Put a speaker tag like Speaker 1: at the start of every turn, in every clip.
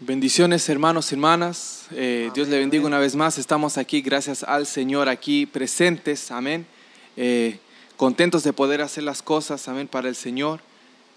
Speaker 1: Bendiciones hermanos y hermanas. Eh, Dios le bendiga una vez más. Estamos aquí gracias al Señor, aquí presentes. Amén. Eh, contentos de poder hacer las cosas. Amén. Para el Señor.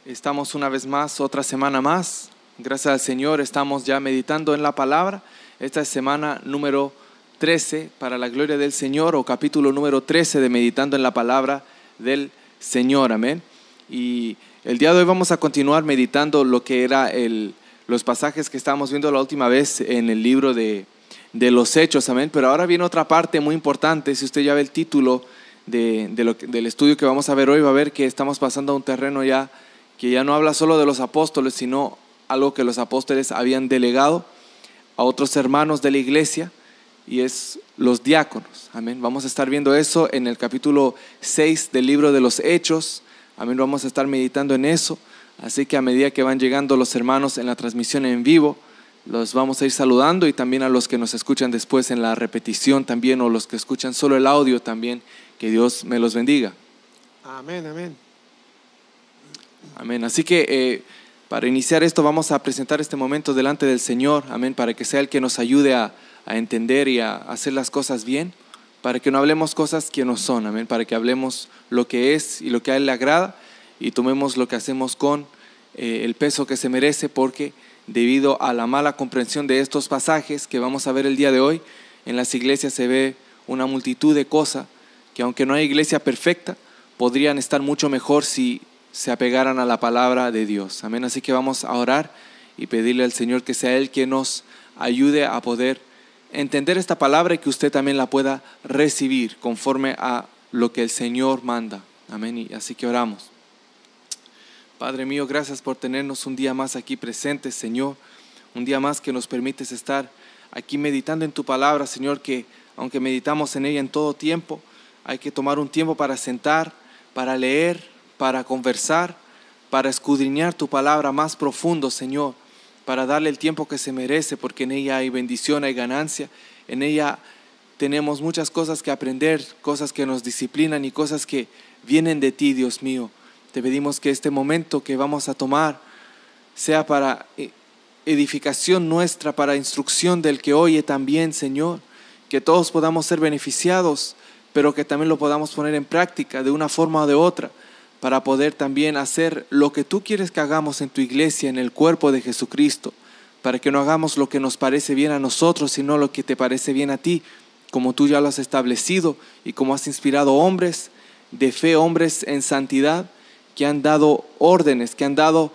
Speaker 1: Estamos una vez más, otra semana más. Gracias al Señor estamos ya meditando en la palabra. Esta es semana número 13 para la gloria del Señor o capítulo número 13 de meditando en la palabra del Señor. Amén. Y el día de hoy vamos a continuar meditando lo que era el los pasajes que estábamos viendo la última vez en el libro de, los Hechos, amén. Pero ahora viene otra parte muy importante. Si usted ya ve el título de, lo, del estudio que vamos a ver hoy, va a ver que estamos pasando a un terreno ya que ya no habla solo de los apóstoles, sino algo que los apóstoles habían delegado a otros hermanos de la iglesia y es los diáconos. Amén. Vamos a estar viendo eso en el capítulo 6 del libro de los Hechos. Amén. Vamos a estar meditando en eso. Así que a medida que van llegando los hermanos en la transmisión en vivo, los vamos a ir saludando y también a los que nos escuchan después en la repetición también o los que escuchan solo el audio también, que Dios me los bendiga.
Speaker 2: Amén, amén.
Speaker 1: Amén. Así que eh, para iniciar esto vamos a presentar este momento delante del Señor, amén, para que sea el que nos ayude a, a entender y a hacer las cosas bien, para que no hablemos cosas que no son, amén, para que hablemos lo que es y lo que a Él le agrada y tomemos lo que hacemos con eh, el peso que se merece porque debido a la mala comprensión de estos pasajes que vamos a ver el día de hoy, en las iglesias se ve una multitud de cosas que aunque no hay iglesia perfecta, podrían estar mucho mejor si se apegaran a la palabra de Dios. Amén. Así que vamos a orar y pedirle al Señor que sea Él que nos ayude a poder entender esta palabra y que usted también la pueda recibir conforme a lo que el Señor manda. Amén. Y así que oramos. Padre mío, gracias por tenernos un día más aquí presentes, Señor. Un día más que nos permites estar aquí meditando en tu palabra, Señor, que aunque meditamos en ella en todo tiempo, hay que tomar un tiempo para sentar, para leer, para conversar, para escudriñar tu palabra más profundo, Señor, para darle el tiempo que se merece, porque en ella hay bendición, hay ganancia, en ella tenemos muchas cosas que aprender, cosas que nos disciplinan y cosas que vienen de ti, Dios mío. Te pedimos que este momento que vamos a tomar sea para edificación nuestra, para instrucción del que oye también, Señor. Que todos podamos ser beneficiados, pero que también lo podamos poner en práctica de una forma o de otra, para poder también hacer lo que tú quieres que hagamos en tu iglesia, en el cuerpo de Jesucristo, para que no hagamos lo que nos parece bien a nosotros, sino lo que te parece bien a ti, como tú ya lo has establecido y como has inspirado hombres de fe, hombres en santidad que han dado órdenes, que han dado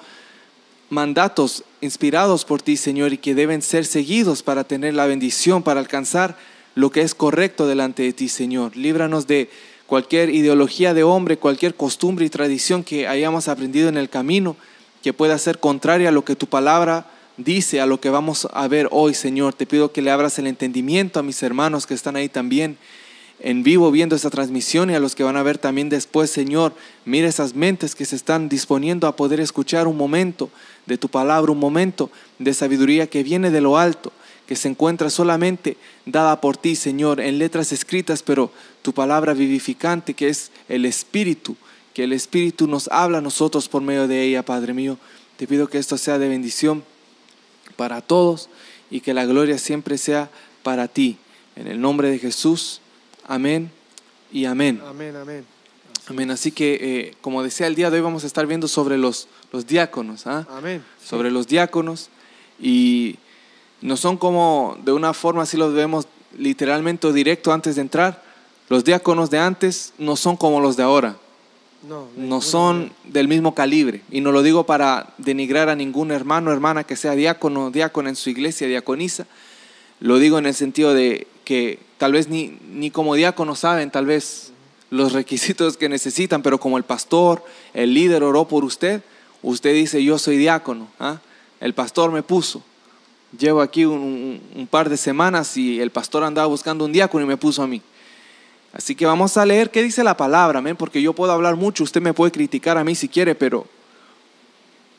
Speaker 1: mandatos inspirados por ti, Señor, y que deben ser seguidos para tener la bendición, para alcanzar lo que es correcto delante de ti, Señor. Líbranos de cualquier ideología de hombre, cualquier costumbre y tradición que hayamos aprendido en el camino, que pueda ser contraria a lo que tu palabra dice, a lo que vamos a ver hoy, Señor. Te pido que le abras el entendimiento a mis hermanos que están ahí también en vivo viendo esta transmisión y a los que van a ver también después, Señor, mira esas mentes que se están disponiendo a poder escuchar un momento de tu palabra, un momento de sabiduría que viene de lo alto, que se encuentra solamente dada por ti, Señor, en letras escritas, pero tu palabra vivificante que es el Espíritu, que el Espíritu nos habla a nosotros por medio de ella, Padre mío. Te pido que esto sea de bendición para todos y que la gloria siempre sea para ti. En el nombre de Jesús. Amén y amén.
Speaker 2: Amén, amén.
Speaker 1: Amén. Así que, eh, como decía, el día de hoy vamos a estar viendo sobre los, los diáconos. ¿ah?
Speaker 2: Amén.
Speaker 1: Sobre los diáconos. Y no son como, de una forma, así lo vemos literalmente o directo antes de entrar. Los diáconos de antes no son como los de ahora.
Speaker 2: No,
Speaker 1: no son del mismo calibre. Y no lo digo para denigrar a ningún hermano o hermana que sea diácono, diácono en su iglesia, diaconisa. Lo digo en el sentido de que tal vez ni, ni como diácono saben tal vez los requisitos que necesitan, pero como el pastor, el líder oró por usted, usted dice, yo soy diácono, ¿ah? el pastor me puso. Llevo aquí un, par de semanas y el pastor andaba buscando un diácono y me puso a mí. Así que vamos a leer qué dice la palabra, porque yo puedo hablar mucho, usted me puede criticar a mí si quiere, pero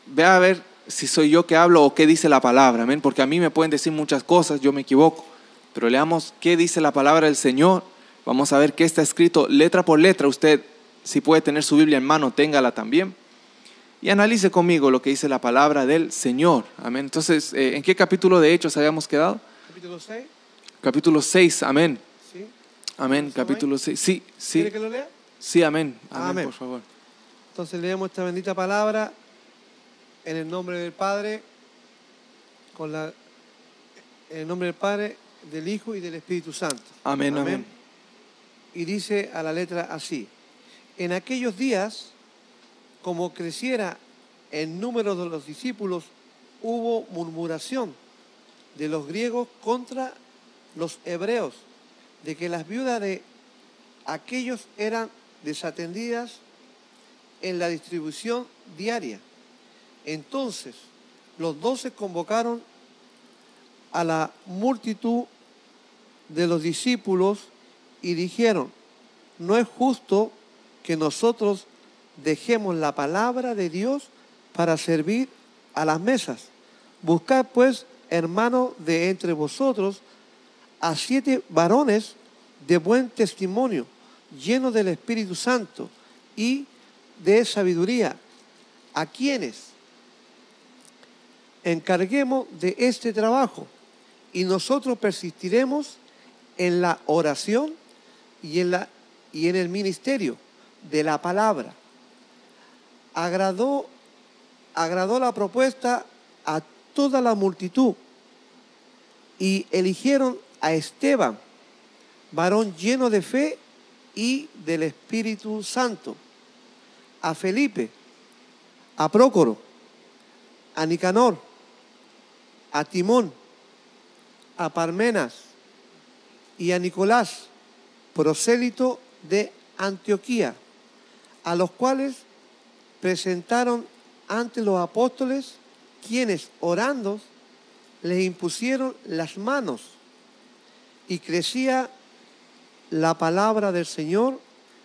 Speaker 1: vea a ver si soy yo que hablo o qué dice la palabra, amén, porque a mí me pueden decir muchas cosas, yo me equivoco. Pero leamos qué dice la palabra del Señor. Vamos a ver qué está escrito letra por letra. Usted, si puede tener su Biblia en mano, téngala también. y analice conmigo lo que dice la palabra del Señor. Amén. Entonces, eh, ¿en qué capítulo de Hechos habíamos quedado?
Speaker 2: Capítulo 6.
Speaker 1: Capítulo 6, amén.
Speaker 2: ¿Sí?
Speaker 1: Amén,
Speaker 2: ¿Estamos
Speaker 1: capítulo 6. Sí, sí,
Speaker 2: ¿Quiere que lo lea?
Speaker 1: sí, amén. Amén,
Speaker 2: Amén.
Speaker 1: por favor.
Speaker 2: Entonces leemos esta bendita palabra en el nombre del Padre, con la, en el nombre del Padre, del Hijo y del Espíritu Santo.
Speaker 1: Amén, amén.
Speaker 2: Y dice a la letra así, en aquellos días, como creciera el número de los discípulos, hubo murmuración de los griegos contra los hebreos, de que las viudas de aquellos eran desatendidas en la distribución diaria. Entonces, los doce convocaron a la multitud de los discípulos y dijeron, no es justo que nosotros dejemos la palabra de Dios para servir a las mesas. Buscad pues, hermanos de entre vosotros, a siete varones de buen testimonio, llenos del Espíritu Santo y de sabiduría, a quienes encarguemos de este trabajo y nosotros persistiremos en la oración y en, la, y en el ministerio de la palabra. Agradó, agradó la propuesta a toda la multitud y eligieron a Esteban, varón lleno de fe y del Espíritu Santo, a Felipe, a Prócoro, a Nicanor, a Timón, a Parmenas y a Nicolás, prosélito de Antioquía, a los cuales presentaron ante los apóstoles, quienes orando les impusieron las manos y crecía la palabra del Señor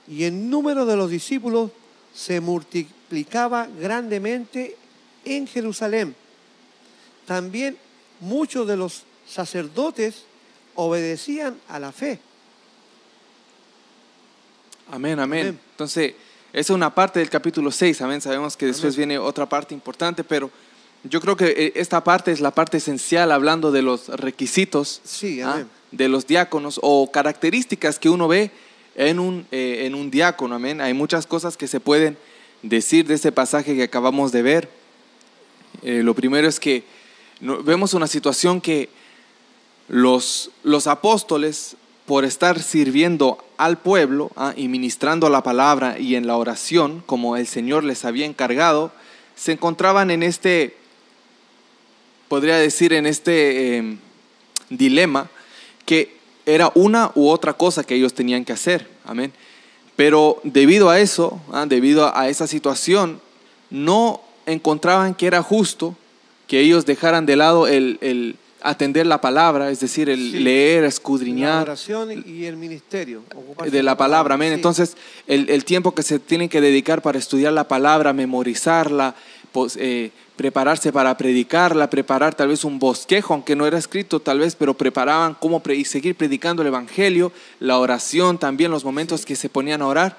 Speaker 2: y el número de los discípulos se multiplicaba grandemente en Jerusalén. También muchos de los sacerdotes obedecían a la fe.
Speaker 1: Amén, amén.
Speaker 2: Amén.
Speaker 1: Entonces, esa es una parte del capítulo 6, amén. Sabemos que después
Speaker 2: Amén.
Speaker 1: viene otra parte importante, pero yo creo que eh, esta parte es la parte esencial hablando de los requisitos
Speaker 2: Sí,
Speaker 1: ¿ah? de los diáconos o características que uno ve en un, eh, en un diácono, amén. Hay muchas cosas que se pueden decir de este pasaje que acabamos de ver. Eh, lo primero es que vemos una situación que los, los apóstoles, por estar sirviendo al pueblo ah, y ministrando la palabra y en la oración, como el Señor les había encargado, se encontraban en este, podría decir, en este eh, dilema que era una u otra cosa que ellos tenían que hacer. Amén. Pero debido a eso, ah, debido a esa situación, no encontraban que era justo que ellos dejaran de lado el, el atender la palabra, es decir, el
Speaker 2: Sí.
Speaker 1: leer,
Speaker 2: La
Speaker 1: escudriñar
Speaker 2: oración y el ministerio.
Speaker 1: de la palabra, amén.
Speaker 2: Sí.
Speaker 1: Entonces, el, el tiempo que se tienen que dedicar para estudiar la palabra, memorizarla, pues, eh, prepararse para predicarla, preparar tal vez un bosquejo, aunque no era escrito tal vez, pero preparaban cómo pre- y seguir predicando el Evangelio, la oración también, los momentos que se ponían a orar,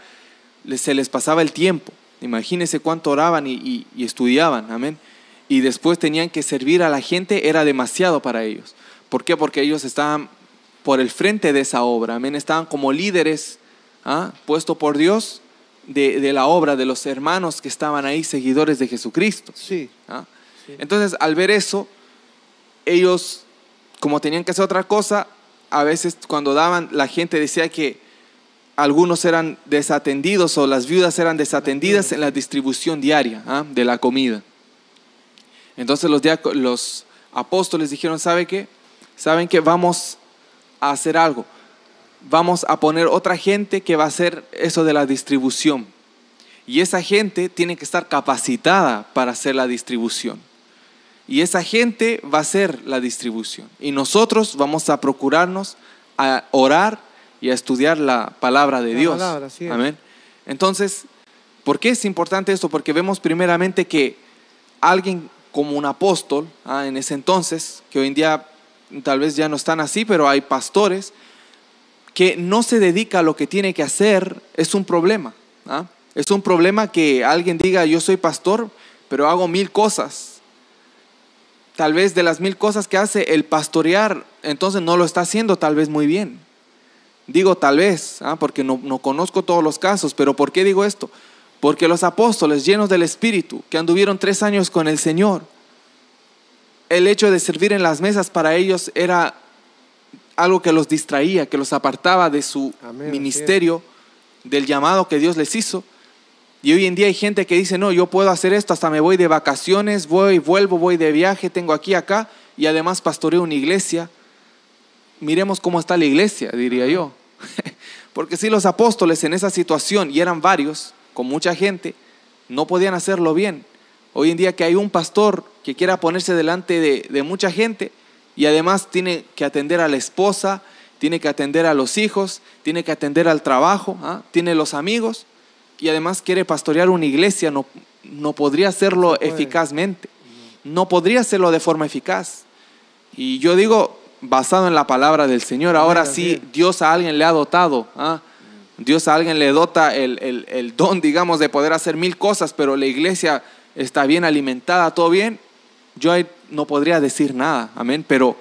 Speaker 1: les- se les pasaba el tiempo. Imagínense cuánto oraban y, y- y estudiaban, amén. Y después tenían que servir a la gente, era demasiado para ellos. ¿Por qué? Porque ellos estaban por el frente de esa obra, amén. Estaban como líderes, ¿ah? puesto por Dios de, de la obra, de los hermanos que estaban ahí, seguidores de Jesucristo.
Speaker 2: Sí,
Speaker 1: ¿ah?
Speaker 2: Sí.
Speaker 1: Entonces, al ver eso, ellos, como tenían que hacer otra cosa, a veces cuando daban, la gente decía que algunos eran desatendidos o las viudas eran desatendidas en la distribución diaria ¿ah? de la comida. Entonces los, los apóstoles dijeron, ¿sabe qué? ¿Saben que vamos a hacer algo? Vamos a poner otra gente que va a hacer eso de la distribución. Y esa gente tiene que estar capacitada para hacer la distribución. Y esa gente va a hacer la distribución. Y nosotros vamos a procurarnos a orar y a estudiar la palabra de
Speaker 2: La
Speaker 1: Dios.
Speaker 2: palabra.
Speaker 1: Amén. Entonces, ¿por qué es importante esto? Porque vemos primeramente que alguien como un apóstol, ah, en ese entonces, que hoy en día tal vez ya no están así, pero hay pastores, que no se dedica a lo que tiene que hacer, es un problema. ¿ah? Es un problema que alguien diga, yo soy pastor, pero hago mil cosas. Tal vez de las mil cosas que hace el pastorear, entonces no lo está haciendo tal vez muy bien. Digo tal vez, ¿ah? porque no, no conozco todos los casos, pero ¿por qué digo esto? Porque los apóstoles llenos del Espíritu, que anduvieron tres años con el Señor, el hecho de servir en las mesas para ellos era algo que los distraía, que los apartaba de su
Speaker 2: Amén,
Speaker 1: ministerio, del llamado que Dios les hizo. Y hoy en día hay gente que dice, no, yo puedo hacer esto, hasta me voy de vacaciones, voy, vuelvo, voy de viaje, tengo aquí, acá, y además pastoreo una iglesia. Miremos cómo está la iglesia, diría yo. Porque si los apóstoles en esa situación, y eran varios, con mucha gente, no podían hacerlo bien. Hoy en día que hay un pastor que quiera ponerse delante de, de mucha gente y además tiene que atender a la esposa, tiene que atender a los hijos, tiene que atender al trabajo, ¿ah? tiene los amigos y además quiere pastorear una iglesia, no, no podría hacerlo eficazmente, no podría hacerlo de forma eficaz. Y yo digo, basado en la palabra del Señor, ahora sí. Dios a alguien le ha dotado, ¿ah? Dios a alguien le dota el, el- don, digamos, de poder hacer mil cosas, pero la iglesia está bien alimentada, todo bien, yo ahí no podría decir nada, amén, pero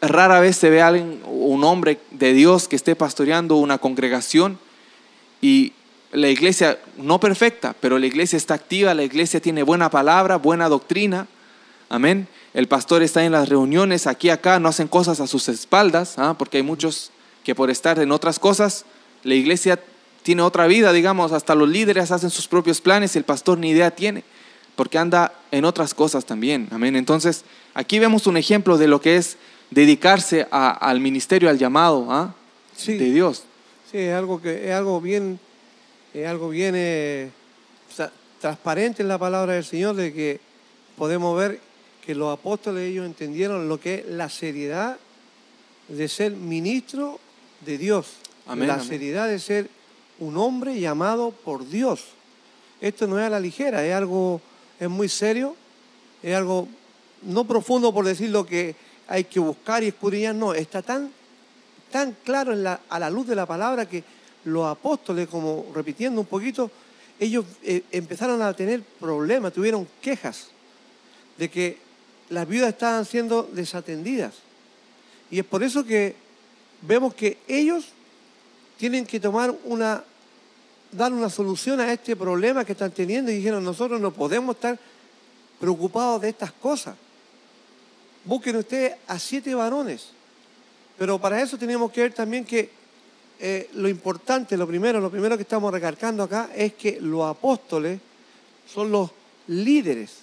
Speaker 1: rara vez se ve a alguien, un hombre de Dios que esté pastoreando una congregación y la iglesia, no perfecta, pero la iglesia está activa, la iglesia tiene buena palabra, buena doctrina, amén. El pastor está en las reuniones, aquí, acá, no hacen cosas a sus espaldas, ¿ah? porque hay muchos que por estar en otras cosas, la iglesia tiene otra vida, digamos, hasta los líderes hacen sus propios planes y el pastor ni idea tiene, porque anda en otras cosas también, amén. Entonces, aquí vemos un ejemplo de lo que es dedicarse a- al ministerio, al llamado ¿ah?
Speaker 2: Sí.
Speaker 1: de Dios.
Speaker 2: Sí, es algo que es algo bien, es algo bien eh, tra- transparente en la palabra del Señor de que podemos ver que los apóstoles ellos entendieron lo que es la seriedad de ser ministro de Dios,
Speaker 1: Amén,
Speaker 2: la
Speaker 1: amén.
Speaker 2: seriedad de ser un hombre llamado por Dios. Esto no es a la ligera, es algo es muy serio, es algo no profundo por decir lo que hay que buscar y escudriñar, no, está tan tan claro en la- a la luz de la palabra que los apóstoles, como repitiendo un poquito, ellos eh, empezaron a tener problemas, tuvieron quejas de que las viudas estaban siendo desatendidas. Y es por eso que vemos que ellos tienen que tomar una, dar una solución a este problema que están teniendo y dijeron, nosotros no podemos estar preocupados de estas cosas. Busquen ustedes a siete varones. Pero para eso tenemos que ver también que eh, lo importante, lo primero, lo primero que estamos recalcando acá es que los apóstoles son los líderes,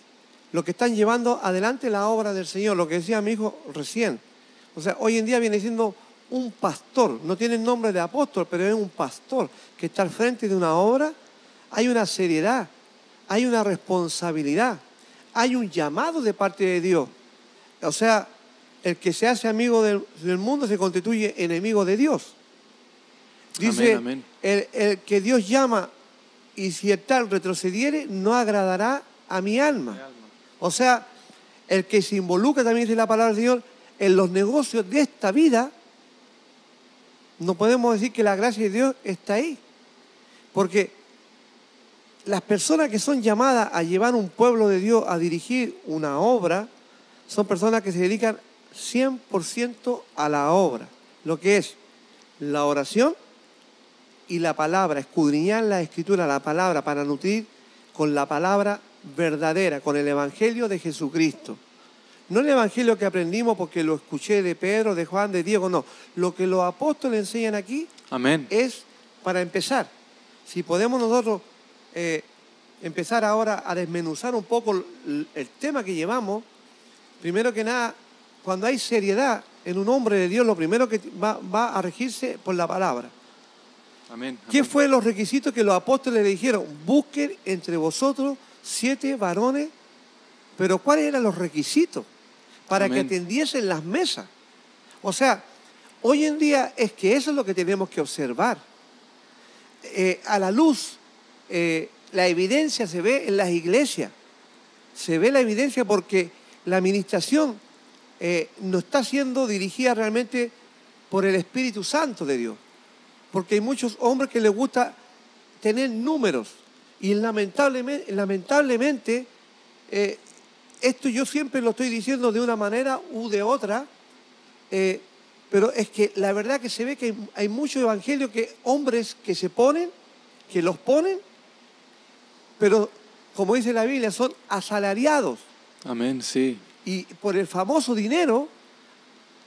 Speaker 2: los que están llevando adelante la obra del Señor, lo que decía mi hijo recién. O sea, hoy en día viene siendo un pastor, no tiene el nombre de apóstol, pero es un pastor que está al frente de una obra. Hay una seriedad, hay una responsabilidad, hay un llamado de parte de Dios. O sea, el que se hace amigo del, del mundo se constituye enemigo de Dios. Dice,
Speaker 1: Amén, amén.
Speaker 2: El, el que Dios llama y si el tal retrocediere, no agradará a mi alma. O sea, el que se involucra, también dice la palabra del Señor, en los negocios de esta vida, no podemos decir que la gracia de Dios está ahí. Porque las personas que son llamadas a llevar un pueblo de Dios a dirigir una obra, son personas que se dedican 100% a la obra, lo que es la oración y la palabra, escudriñar la escritura, la palabra, para nutrir con la palabra verdadera, con el Evangelio de Jesucristo. No el Evangelio que aprendimos porque lo escuché de Pedro, de Juan, de Diego, no. Lo que los apóstoles enseñan aquí
Speaker 1: Amén.
Speaker 2: es para empezar. Si podemos nosotros eh, empezar ahora a desmenuzar un poco el, el tema que llevamos, primero que nada, cuando hay seriedad en un hombre de Dios, lo primero que va, va a regirse por la palabra.
Speaker 1: Amén.
Speaker 2: ¿Qué
Speaker 1: amén.
Speaker 2: fue los requisitos que los apóstoles le dijeron? Busquen entre vosotros siete varones, pero ¿cuáles eran los requisitos? Para
Speaker 1: Amén.
Speaker 2: que atendiesen las mesas. O sea, hoy en día es que eso es lo que tenemos que observar. Eh, a la luz, eh, la evidencia se ve en las iglesias. Se ve la evidencia porque la administración eh, no está siendo dirigida realmente por el Espíritu Santo de Dios porque hay muchos hombres que les gusta tener números y lamentablemente, lamentablemente esto yo siempre lo estoy diciendo de una manera u de otra, eh, pero es que la verdad que se ve que hay, hay muchos evangelios que hombres que se ponen, que los ponen, pero como dice la Biblia, son asalariados.
Speaker 1: Amén, sí.
Speaker 2: Y por el famoso dinero,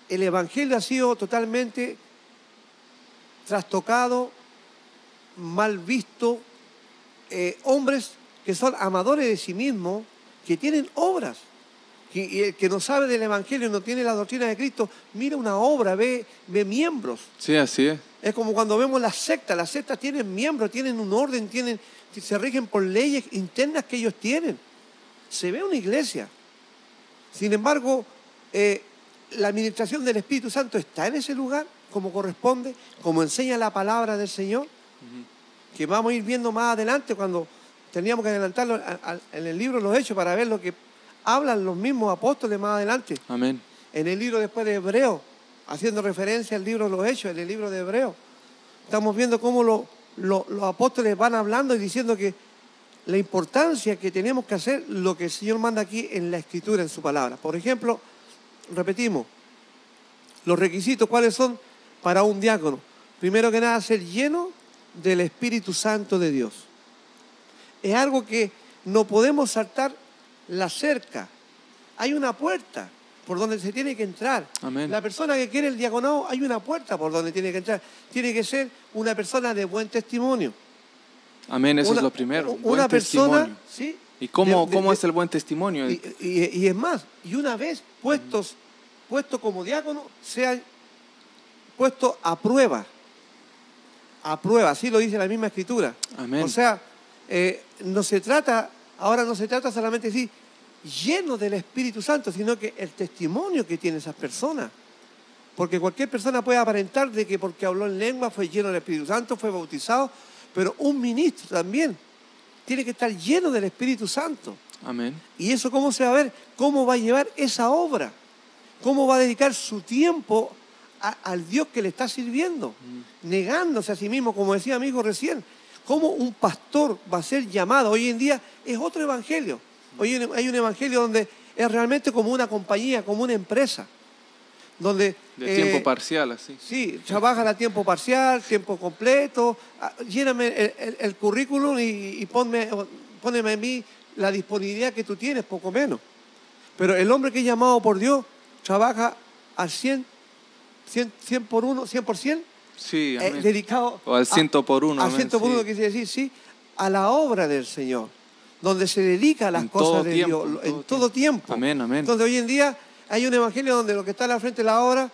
Speaker 2: el Evangelio ha sido totalmente trastocado, mal visto. Eh, hombres que son amadores de sí mismos, que tienen obras. Que- Y el que no sabe del Evangelio, no tiene la doctrina de Cristo, mira una obra, ve, ve miembros.
Speaker 1: Sí, así es.
Speaker 2: Es como cuando vemos las sectas, las sectas tienen miembros, tienen un orden, tienen, se rigen por leyes internas que ellos tienen. Se ve una iglesia. Sin embargo, eh, la administración del Espíritu Santo está en ese lugar como corresponde, como enseña la palabra del Señor, que vamos a ir viendo más adelante cuando teníamos que adelantarlo a- a- en el libro de los Hechos para ver lo que hablan los mismos apóstoles más adelante
Speaker 1: Amén.
Speaker 2: en el libro después de Hebreo, haciendo referencia al libro de los Hechos, en el libro de Hebreo. Estamos viendo cómo lo- lo- los apóstoles van hablando y diciendo que la importancia que tenemos que hacer lo que el Señor manda aquí en la Escritura, en su palabra. Por ejemplo, repetimos, los requisitos, ¿cuáles son para un diácono? Primero que nada, ser lleno del Espíritu Santo de Dios. Es algo que no podemos saltar la cerca. Hay una puerta por donde se tiene que entrar.
Speaker 1: Amén.
Speaker 2: La persona que quiere el diaconado, hay una puerta por donde tiene que entrar. Tiene que ser una persona de buen testimonio.
Speaker 1: Amén, eso
Speaker 2: Una-
Speaker 1: es lo primero. un
Speaker 2: Una
Speaker 1: buen
Speaker 2: persona,
Speaker 1: testimonio.
Speaker 2: ¿sí?
Speaker 1: ¿Y cómo,
Speaker 2: de- de-
Speaker 1: cómo
Speaker 2: de-
Speaker 1: es el buen testimonio?
Speaker 2: y, y- y es más, y una vez puestos, puestos como diácono, sean puestos a prueba. A prueba, así lo dice la misma escritura.
Speaker 1: Amén.
Speaker 2: O sea, eh, no se trata, ahora no se trata solamente de decir lleno del Espíritu Santo, sino que el testimonio que tiene esas personas. Porque cualquier persona puede aparentar de que porque habló en lengua fue lleno del Espíritu Santo, fue bautizado, pero un ministro también tiene que estar lleno del Espíritu Santo.
Speaker 1: Amén.
Speaker 2: ¿Y eso cómo se va a ver? ¿Cómo va a llevar esa obra? ¿Cómo va a dedicar su tiempo a- al Dios que le está sirviendo? Negándose a sí mismo, como decía mi hijo recién. ¿Cómo un pastor va a ser llamado? Hoy en día es otro evangelio. Hoy hay un evangelio donde es realmente como una compañía, como una empresa. Donde
Speaker 1: De
Speaker 2: eh,
Speaker 1: tiempo parcial, así.
Speaker 2: Sí, trabajan a tiempo parcial, tiempo completo. Ah, Lléname el, el- el currículum y, y ponme, póneme a mí la disponibilidad que tú tienes, poco menos. Pero el hombre que es llamado por Dios trabaja al 100, 100, 100 por uno, 100 por 100,
Speaker 1: Sí,
Speaker 2: eh, dedicado
Speaker 1: O al ciento por uno,
Speaker 2: Al ciento por
Speaker 1: sí.
Speaker 2: uno, quiere decir, sí, a la obra del Señor, donde se dedica a las
Speaker 1: En
Speaker 2: cosas de
Speaker 1: tiempo,
Speaker 2: Dios,
Speaker 1: en
Speaker 2: en
Speaker 1: todo
Speaker 2: tiempo.
Speaker 1: Amén, amén.
Speaker 2: Entonces hoy en día hay un evangelio donde lo que está a la frente de la obra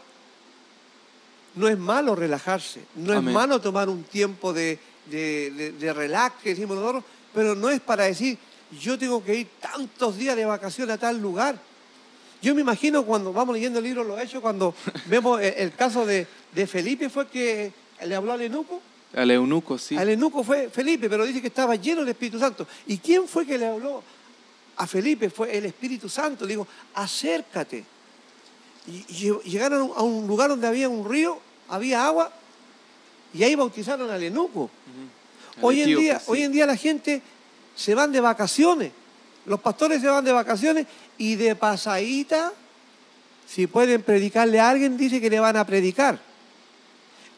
Speaker 2: no es malo relajarse, no es malo tomar un tiempo de, de, de- de relax, que decimos nosotros, pero no es para decir, yo tengo que ir tantos días de vacaciones a tal lugar. Yo me imagino cuando vamos leyendo el libro Los Hechos, cuando vemos el, el caso de, de Felipe, fue que le habló al eunuco.
Speaker 1: Al eunuco, sí.
Speaker 2: Al eunuco fue Felipe, pero dice que estaba lleno del Espíritu Santo. ¿Y quién fue que le habló a Felipe? Fue el Espíritu Santo. Le dijo, acércate. Y, y llegaron a un- lugar donde había un río, había agua, y ahí bautizaron al eunuco.
Speaker 1: Al
Speaker 2: Hoy en, día,
Speaker 1: sí.
Speaker 2: hoy en día la gente se van de vacaciones. Los pastores se van de vacaciones y de pasadita, si pueden predicarle a alguien, dice que le van a predicar.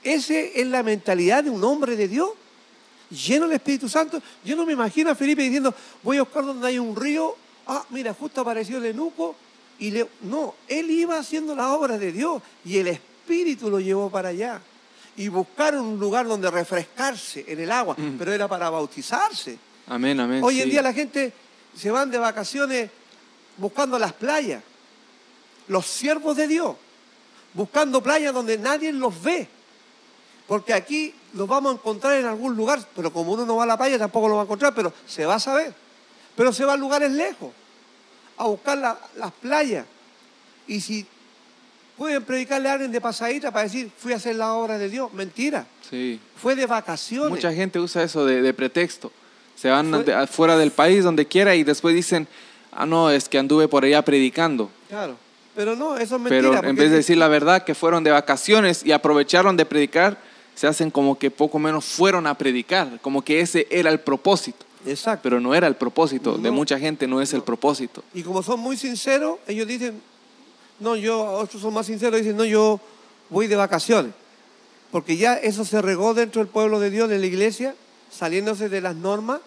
Speaker 2: Esa es la mentalidad de un hombre de Dios, lleno del Espíritu Santo. Yo no me imagino a Felipe diciendo, voy a buscar donde hay un río. Ah, mira, justo apareció el eunuco. Y le... No, él iba haciendo la obra de Dios y el Espíritu lo llevó para allá. Y buscaron un lugar donde refrescarse en el agua, pero era para bautizarse.
Speaker 1: Amén, amén.
Speaker 2: Hoy en
Speaker 1: sí.
Speaker 2: día la gente se van de vacaciones buscando las playas. Los siervos de Dios, buscando playas donde nadie los ve. Porque aquí los vamos a encontrar en algún lugar, pero como uno no va a la playa tampoco lo va a encontrar, pero se va a saber. Pero se va a lugares lejos, a buscar la- las playas. Y si pueden predicarle a alguien de pasadita para decir, fui a hacer la obra de Dios, mentira.
Speaker 1: Sí.
Speaker 2: Fue de vacaciones.
Speaker 1: Mucha gente usa eso de, de pretexto. Se van
Speaker 2: Fue-
Speaker 1: de- afuera del país, donde quiera, y después dicen, ah, no, es que anduve por allá predicando.
Speaker 2: Claro. Pero no, eso es mentira.
Speaker 1: Pero en vez de decir la verdad, que fueron de vacaciones y aprovecharon de predicar, se hacen como que poco menos fueron a predicar, como que ese era el propósito.
Speaker 2: Exacto.
Speaker 1: pero no era el propósito. De mucha gente no es el propósito.
Speaker 2: Y como son muy sinceros, ellos dicen, no, yo, otros son más sinceros, dicen, no, yo voy de vacaciones. Porque ya eso se regó dentro del pueblo de Dios, de la iglesia, saliéndose de las normas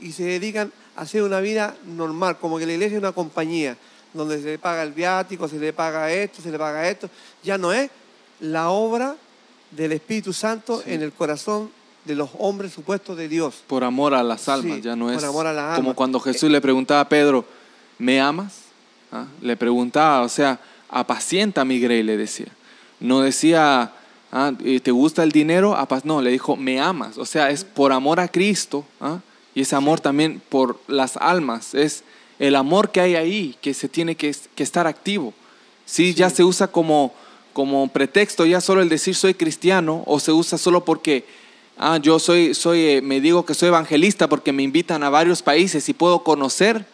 Speaker 2: y se dedican a hacer una vida normal, como que la iglesia es una compañía, donde se le paga el viático, se le paga esto, se le paga esto. Ya no es la obra del Espíritu Santo en el corazón de los hombres supuestos de Dios.
Speaker 1: Por amor a las almas,
Speaker 2: Sí,
Speaker 1: ya no
Speaker 2: por
Speaker 1: es
Speaker 2: amor a las
Speaker 1: como
Speaker 2: almas.
Speaker 1: cuando Jesús le preguntaba a Pedro, ¿me amas? ¿Ah? Le preguntaba, o sea, apacienta mi grey, le decía. No decía, "Ah, ¿te gusta el dinero? Apa- No, le dijo, me amas. O sea, es por amor a Cristo. ¿ah? Y ese amor también por las almas. Es el amor que hay ahí, que se tiene que, que estar activo. Sí, ya se usa como, como pretexto, ya solo el decir soy cristiano, o se usa solo porque ah, yo soy, soy, eh, me digo que soy evangelista porque me invitan a varios países y puedo conocer,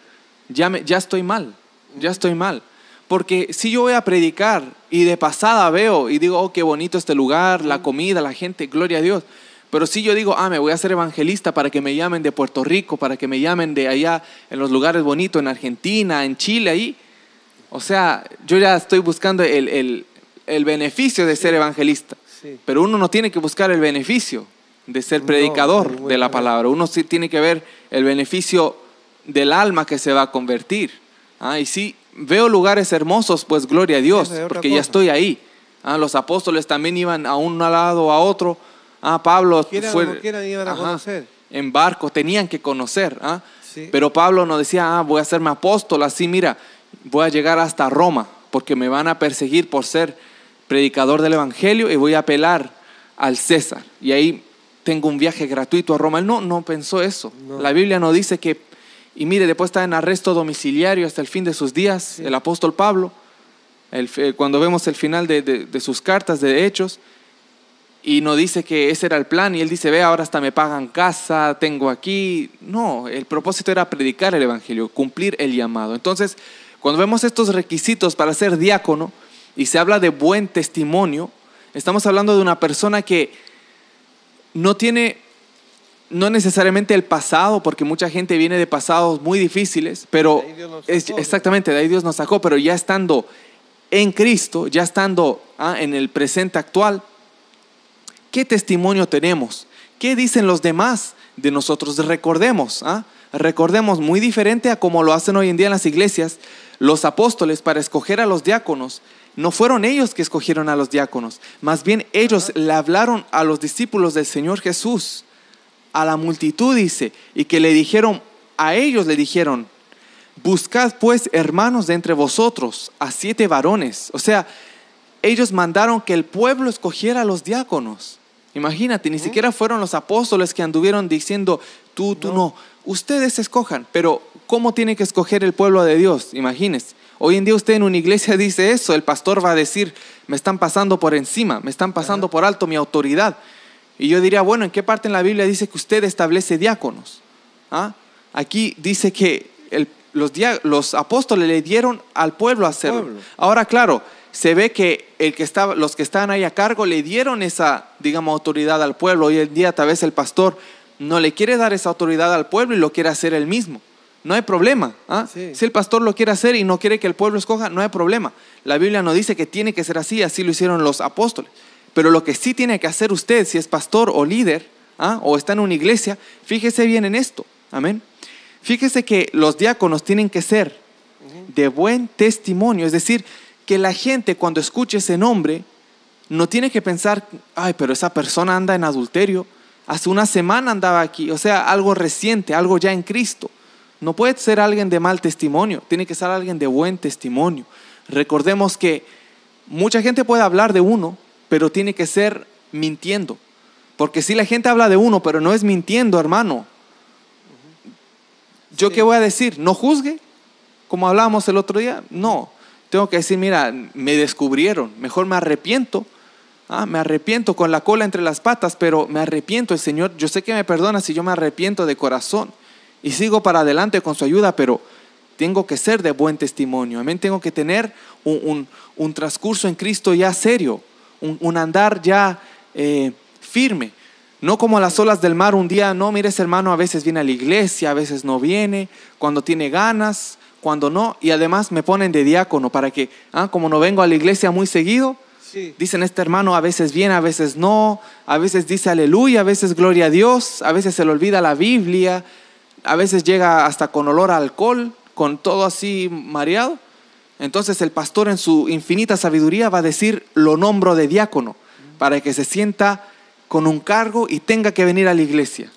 Speaker 1: ya, me- ya estoy mal, ya estoy mal. Porque si yo voy a predicar y de pasada veo y digo, oh, qué bonito este lugar, la comida, la gente, gloria a Dios. Pero si yo digo, ah, me voy a ser evangelista para que me llamen de Puerto Rico, para que me llamen de allá en los lugares bonitos, en Argentina, en Chile, ahí. O sea, yo ya estoy buscando el, el- el beneficio de ser evangelista.
Speaker 2: Sí.
Speaker 1: Pero uno no tiene que buscar el beneficio de ser
Speaker 2: No,
Speaker 1: predicador de la palabra. Uno sí tiene que ver el beneficio del alma que se va a convertir. Ah, y sí, veo lugares hermosos, pues gloria a Dios, porque ya estoy ahí. Ah, los apóstoles también iban a un lado a otro. Ah, Pablo
Speaker 2: Quieran
Speaker 1: fue
Speaker 2: no quieran, iban a conocer.
Speaker 1: en barco, tenían que conocer. ¿ah?
Speaker 2: Sí.
Speaker 1: Pero Pablo no decía, ah, voy a hacerme apóstol, así mira, voy a llegar hasta Roma, porque me van a perseguir por ser predicador del Evangelio y voy a apelar al César. Y ahí tengo un viaje gratuito a Roma. Él no, no pensó eso.
Speaker 2: No.
Speaker 1: La Biblia no dice que, y mire, después está en arresto domiciliario hasta el fin de sus días, el apóstol Pablo, el cuando vemos el final de, de- de sus cartas de hechos, y no dice que ese era el plan y él dice, ve, ahora hasta me pagan casa, tengo aquí. No, el propósito era predicar el Evangelio, cumplir el llamado. Entonces, cuando vemos estos requisitos para ser diácono y se habla de buen testimonio, estamos hablando de una persona que no tiene, no necesariamente el pasado, porque mucha gente viene de pasados muy difíciles, pero exactamente, de ahí Dios nos sacó, pero ya estando en Cristo, ya estando ah, en el presente actual, ¿Qué testimonio tenemos? ¿Qué dicen los demás de nosotros? Recordemos, ¿ah? recordemos muy diferente a como lo hacen hoy en día en las iglesias, los apóstoles para escoger a los diáconos. No fueron ellos que escogieron a los diáconos, más bien ellos le hablaron a los discípulos del Señor Jesús, a la multitud dice, y que le dijeron, a ellos le dijeron, buscad pues hermanos de entre vosotros a siete varones. O sea, ellos mandaron que el pueblo escogiera a los diáconos. Imagínate, ni siquiera fueron los apóstoles que anduvieron diciendo, tú, tú no. Ustedes escojan, pero ¿cómo tiene que escoger el pueblo de Dios? Imagínense. Hoy en día usted en una iglesia dice eso, el pastor va a decir, me están pasando por encima, me están pasando por alto mi autoridad. Y yo diría, bueno, ¿en qué parte en la Biblia dice que usted establece diáconos? ¿Ah? Aquí dice que el- los, los apóstoles le dieron al pueblo a hacerlo.
Speaker 2: Pueblo.
Speaker 1: Ahora, claro, se ve que, el que estaba, los que estaban ahí a cargo le dieron esa, digamos, autoridad al pueblo. Hoy en día tal vez el pastor no le quiere dar esa autoridad al pueblo y lo quiere hacer él mismo. No hay problema. ¿ah?
Speaker 2: Sí.
Speaker 1: Si el pastor lo quiere hacer y no quiere que el pueblo escoja, no hay problema. La Biblia no dice que tiene que ser así, así lo hicieron los apóstoles. Pero lo que sí tiene que hacer usted, si es pastor o líder, ¿ah? o está en una iglesia, fíjese bien en esto. Amén. Fíjese que los diáconos tienen que ser de buen testimonio, es decir, que la gente cuando escuche ese nombre no tiene que pensar, ay, pero esa persona anda en adulterio, hace una semana andaba aquí, o sea, algo reciente, algo ya en Cristo. No puede ser alguien de mal testimonio, tiene que ser alguien de buen testimonio. Recordemos que mucha gente puede hablar de uno, pero tiene que ser mintiendo. Porque si la gente habla de uno, pero no es mintiendo, hermano, ¿yo
Speaker 2: Sí.
Speaker 1: qué voy a decir? ¿No juzgue? Como hablábamos el otro día. No, tengo que decir, mira, me descubrieron, mejor me arrepiento. Ah, me arrepiento con la cola entre las patas, pero me arrepiento. El Señor, yo sé que me perdona si yo me arrepiento de corazón y sigo para adelante con su ayuda, pero tengo que ser de buen testimonio. Amén. Tengo que tener un, un- un transcurso en Cristo ya serio, un, un andar ya eh, firme. No como las olas del mar un día, no, mire ese hermano a veces viene a la iglesia, a veces no viene, cuando tiene ganas, cuando no, y además me ponen de diácono para que, ah, como no vengo a la iglesia muy seguido,
Speaker 2: Sí.
Speaker 1: dicen este hermano a veces viene, a veces no, a veces dice aleluya, a veces gloria a Dios, a veces se le olvida la Biblia, a veces llega hasta con olor a alcohol, con todo así mareado. Entonces el pastor en su infinita sabiduría va a decir, lo nombro de diácono, para que se sienta con un cargo y tenga que venir a la iglesia.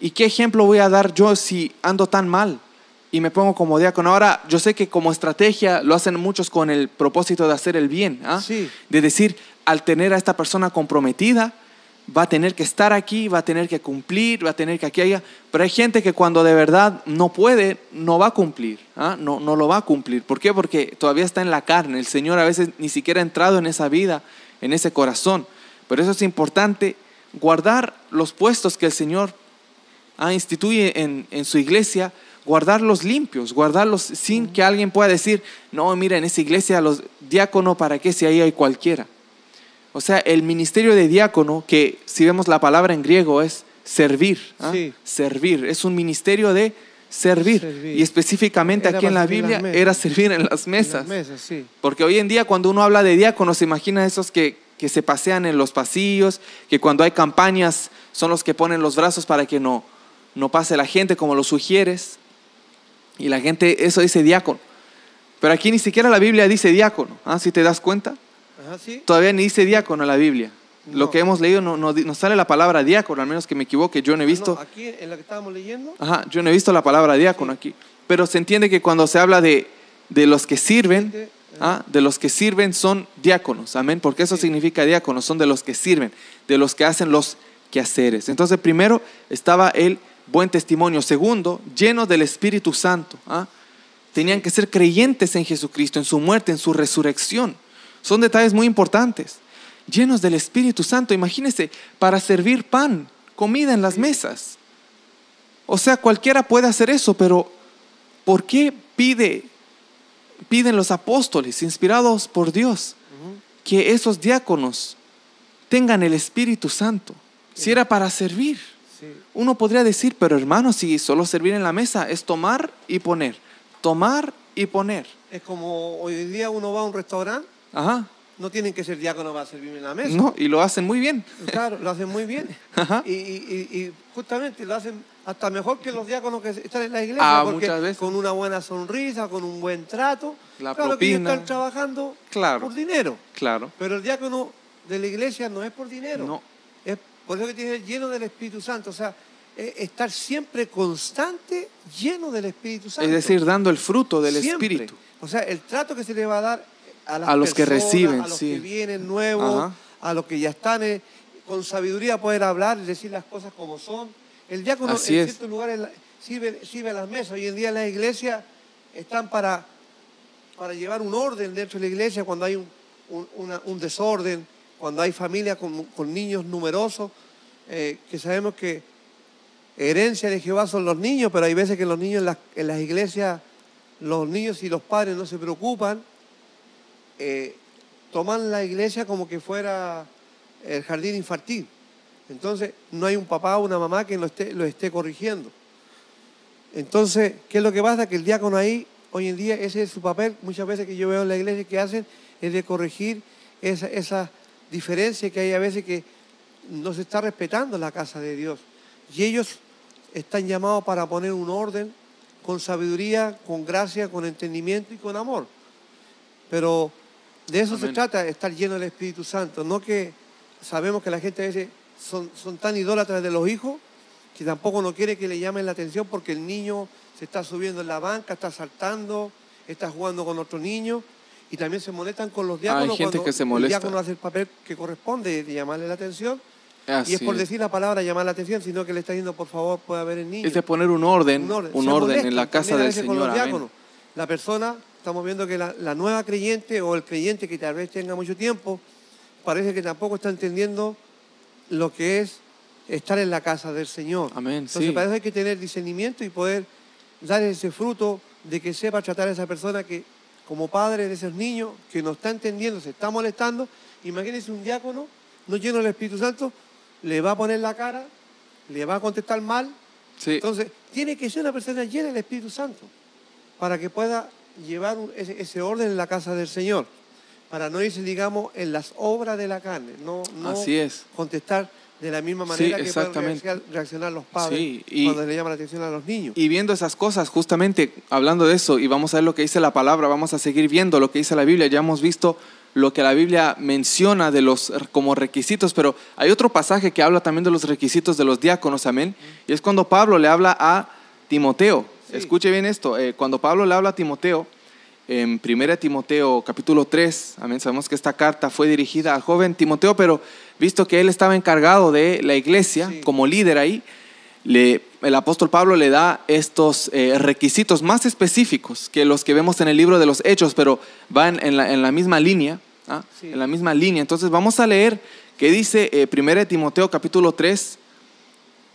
Speaker 1: ¿Y qué ejemplo voy a dar yo si ando tan mal y me pongo como diácono? Ahora, yo sé que como estrategia lo hacen muchos con el propósito de hacer el bien, ¿ah?
Speaker 2: Sí.
Speaker 1: de decir, al tener a esta persona comprometida, va a tener que estar aquí, va a tener que cumplir, va a tener que aquí allá. Pero hay gente que cuando de verdad no puede, no va a cumplir, ¿ah? no, no lo va a cumplir. ¿Por qué? Porque todavía está en la carne. El Señor a veces ni siquiera ha entrado en esa vida, en ese corazón. Pero eso es importante, guardar los puestos que el Señor ah, instituye en, en su iglesia, guardarlos limpios, guardarlos sin que alguien pueda decir, no, mira, en esa iglesia los diáconos, ¿para qué si ahí hay cualquiera? O sea, el ministerio de diácono, que si vemos la palabra en griego es servir, ¿ah?
Speaker 2: Sí.
Speaker 1: servir, es un ministerio de servir.
Speaker 2: Servir.
Speaker 1: Y específicamente
Speaker 2: Era
Speaker 1: aquí en la Biblia era servir en las
Speaker 2: En
Speaker 1: mesas.
Speaker 2: las mesas, sí.
Speaker 1: Porque hoy en día cuando uno habla de diáconos, se imagina esos que, que se pasean en los pasillos, que cuando hay campañas son los que ponen los brazos para que no, no pase la gente como lo sugieres. Y la gente, eso dice diácono. Pero aquí ni siquiera la Biblia dice diácono, ¿ah? si te das cuenta.
Speaker 2: Ajá, sí.
Speaker 1: Todavía ni dice diácono en la Biblia.
Speaker 2: No.
Speaker 1: Lo que hemos leído no, no, sale la palabra diácono, al menos que me equivoque. Yo no he visto,
Speaker 2: No, aquí en la que estábamos leyendo,
Speaker 1: ajá, yo no he visto la palabra diácono
Speaker 2: Sí.
Speaker 1: aquí. Pero se entiende que cuando se habla de, de los que sirven,
Speaker 2: Siete,
Speaker 1: ah, de los que sirven son diáconos, amén, porque eso
Speaker 2: Sí.
Speaker 1: significa diáconos, son de los que sirven, de los que hacen los quehaceres. Entonces, primero estaba el buen testimonio. Segundo, lleno del Espíritu Santo. ah. Tenían que ser creyentes en Jesucristo, en su muerte, en su resurrección. Son detalles muy importantes. Llenos del Espíritu Santo. Imagínense, para servir pan, comida en las mesas. O sea, cualquiera puede hacer eso, pero ¿por qué pide, piden los apóstoles, inspirados por Dios, que esos diáconos tengan el Espíritu Santo? Si era para servir. Uno podría decir, pero hermano, si solo servir en la mesa es tomar y poner, tomar y poner.
Speaker 2: Es como hoy en día uno va a un restaurante,
Speaker 1: Ajá.
Speaker 2: no tienen que ser diáconos para servirme en la mesa.
Speaker 1: No, y lo hacen muy bien.
Speaker 2: Claro, lo hacen muy bien.
Speaker 1: Ajá.
Speaker 2: Y, y- y- y justamente lo hacen hasta mejor que los diáconos que están en la iglesia.
Speaker 1: Ah,
Speaker 2: porque
Speaker 1: muchas veces.
Speaker 2: Con una buena sonrisa, con un buen trato.
Speaker 1: La
Speaker 2: claro que ellos
Speaker 1: propina.
Speaker 2: están trabajando
Speaker 1: Claro.
Speaker 2: por dinero.
Speaker 1: Claro.
Speaker 2: Pero el diácono de la iglesia no es por dinero.
Speaker 1: No.
Speaker 2: Es por eso que tiene lleno del Espíritu Santo. O sea, es estar siempre constante, lleno del Espíritu Santo.
Speaker 1: Es decir, dando el fruto del
Speaker 2: Siempre.
Speaker 1: Espíritu.
Speaker 2: O sea, el trato que se le va a dar a, las
Speaker 1: A los que reciben,
Speaker 2: a los
Speaker 1: sí.
Speaker 2: que vienen nuevos,
Speaker 1: Ajá.
Speaker 2: a los que ya están eh, con sabiduría poder hablar y decir las cosas como son. El diácono
Speaker 1: Así
Speaker 2: en
Speaker 1: es.
Speaker 2: ciertos lugares sirve, sirve a las mesas. Hoy en día las iglesias están para, para llevar un orden dentro de la iglesia cuando hay un, un- una- un desorden, cuando hay familias con, con niños numerosos, eh, que sabemos que herencia de Jehová son los niños, pero hay veces que los niños en las, en las iglesias, los niños y los padres no se preocupan, eh, toman la iglesia como que fuera el jardín infantil. Entonces no hay un papá o una mamá que lo esté, lo esté corrigiendo. Entonces, ¿qué es lo que pasa? Que el diácono ahí, hoy en día, ese es su papel, muchas veces que yo veo en la iglesia que hacen, es de corregir esa, esa diferencia que hay a veces que no se está respetando la casa de Dios. Y ellos están llamados para poner un orden con sabiduría, con gracia, con entendimiento y con amor. Pero de eso se trata, estar lleno del Espíritu Santo. No que sabemos que la gente a veces son, son tan idólatras de los hijos que tampoco no quiere que le llamen la atención porque el niño se está subiendo en la banca, está saltando, está jugando con otro niño y también se molestan con los diáconos
Speaker 1: gente
Speaker 2: cuando
Speaker 1: que se
Speaker 2: el
Speaker 1: molesta.
Speaker 2: diácono hace el papel que corresponde de llamarle la atención
Speaker 1: Así
Speaker 2: y es por decir la palabra llamar la atención, sino que le está diciendo, por favor, puede haber el niño.
Speaker 1: Es de poner un orden, un orden, en la casa del Señor. amén.
Speaker 2: La persona, estamos viendo que la, la nueva creyente o el creyente que tal vez tenga mucho tiempo, parece que tampoco está entendiendo lo que es estar en la casa del Señor.
Speaker 1: Amén,
Speaker 2: Entonces
Speaker 1: sí.
Speaker 2: para eso hay que tener discernimiento y poder dar ese fruto de que sepa tratar a esa persona que, como padre de esos niños, que no está entendiendo, se está molestando. Imagínense un diácono, no lleno del Espíritu Santo, le va a poner la cara, le va a contestar mal.
Speaker 1: Sí.
Speaker 2: Entonces, tiene que ser una persona llena del Espíritu Santo para que pueda llevar ese, orden en la casa del Señor, para no irse, digamos, en las obras de la carne, no, no
Speaker 1: Así es.
Speaker 2: contestar de la misma
Speaker 1: Sí,
Speaker 2: manera que pueden reaccionar los padres
Speaker 1: Sí, y-
Speaker 2: cuando le llaman la atención a los niños.
Speaker 1: Y viendo esas cosas, justamente hablando de eso, y vamos a ver lo que dice la palabra, vamos a seguir viendo lo que dice la Biblia. Ya hemos visto lo que la Biblia menciona de los como requisitos, pero hay otro pasaje que habla también de los requisitos de los diáconos, amén. Y es cuando Pablo le habla a Timoteo.
Speaker 2: Sí.
Speaker 1: Escuche bien esto, eh, cuando Pablo le habla a Timoteo, en 1 Timoteo capítulo 3, amén, sabemos que esta carta fue dirigida al joven Timoteo, pero visto que él estaba encargado de la iglesia
Speaker 2: Sí.
Speaker 1: como líder ahí, le- el apóstol Pablo le da estos eh, requisitos más específicos que los que vemos en el libro de los Hechos, pero van en la, en la misma línea, ¿ah?
Speaker 2: Sí.
Speaker 1: en la misma línea. Entonces vamos a leer que dice eh, 1 Timoteo capítulo 3,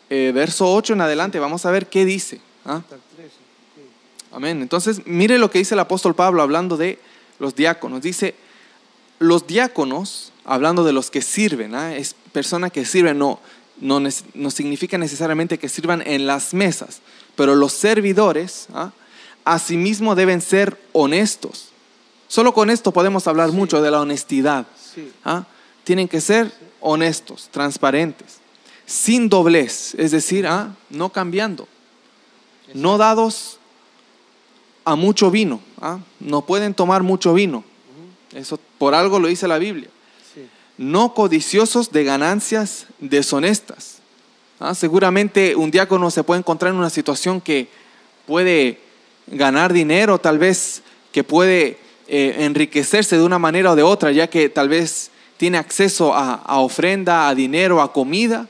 Speaker 1: eh, verso 8 en adelante, vamos a ver qué dice. ¿ah?
Speaker 2: Hasta el 13, sí.
Speaker 1: Amén. Entonces, mire lo que dice el apóstol Pablo hablando de los diáconos. Dice, los diáconos, hablando de los que sirven, ¿ah? es persona que sirve, no, no, no significa necesariamente que sirvan en las mesas, pero los servidores, ¿ah? asimismo deben ser honestos. Solo con esto podemos hablar
Speaker 2: Sí.
Speaker 1: mucho de la honestidad.
Speaker 2: Sí.
Speaker 1: ¿ah? Tienen que ser honestos, transparentes, sin doblez, es decir, no cambiando, no dados a mucho vino, ¿ah? no pueden tomar mucho vino. Eso por algo lo dice la Biblia.
Speaker 2: Sí.
Speaker 1: No codiciosos de ganancias deshonestas. ¿ah? Seguramente un diácono se puede encontrar en una situación que puede ganar dinero, tal vez que puede eh, enriquecerse de una manera o de otra, ya que tal vez tiene acceso a, a ofrenda, a dinero, a comida,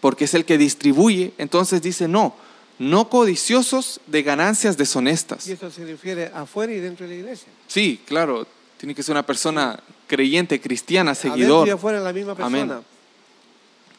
Speaker 1: porque es el que distribuye. Entonces dice, no, no codiciosos de ganancias deshonestas.
Speaker 2: Y eso se refiere afuera y dentro de la iglesia.
Speaker 1: Sí, claro, tiene que ser una persona creyente, cristiana,
Speaker 2: Adentro y
Speaker 1: seguidor.
Speaker 2: afuera la misma
Speaker 1: Amén.
Speaker 2: persona.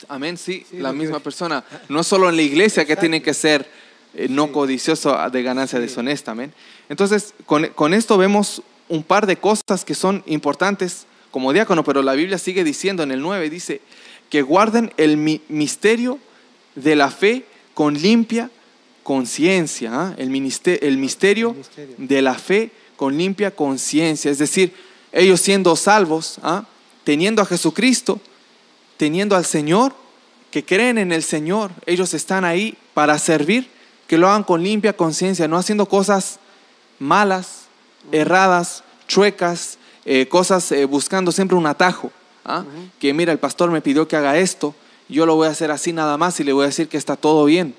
Speaker 1: Amén, sí,
Speaker 2: Sí,
Speaker 1: la
Speaker 2: que-
Speaker 1: misma persona. No solo en la iglesia que tiene que ser eh, no
Speaker 2: Sí.
Speaker 1: codicioso de ganancia
Speaker 2: Sí.
Speaker 1: deshonesta, amén. Entonces, con, con esto vemos un par de cosas que son importantes como diácono, pero la Biblia sigue diciendo en el 9, dice, que guarden el mi- misterio de la fe con limpia conciencia, ¿ah? el, misterio de la fe con limpia conciencia, es decir, ellos siendo salvos, ¿ah? teniendo a Jesucristo, teniendo al Señor, que creen en el Señor, ellos están ahí para servir, que lo hagan con limpia conciencia, no haciendo cosas malas, erradas, chuecas, eh, cosas eh, buscando siempre un atajo. ¿ah? Que mira, el pastor me pidió que haga esto, yo lo voy a hacer así nada más y le voy a decir que está todo bien.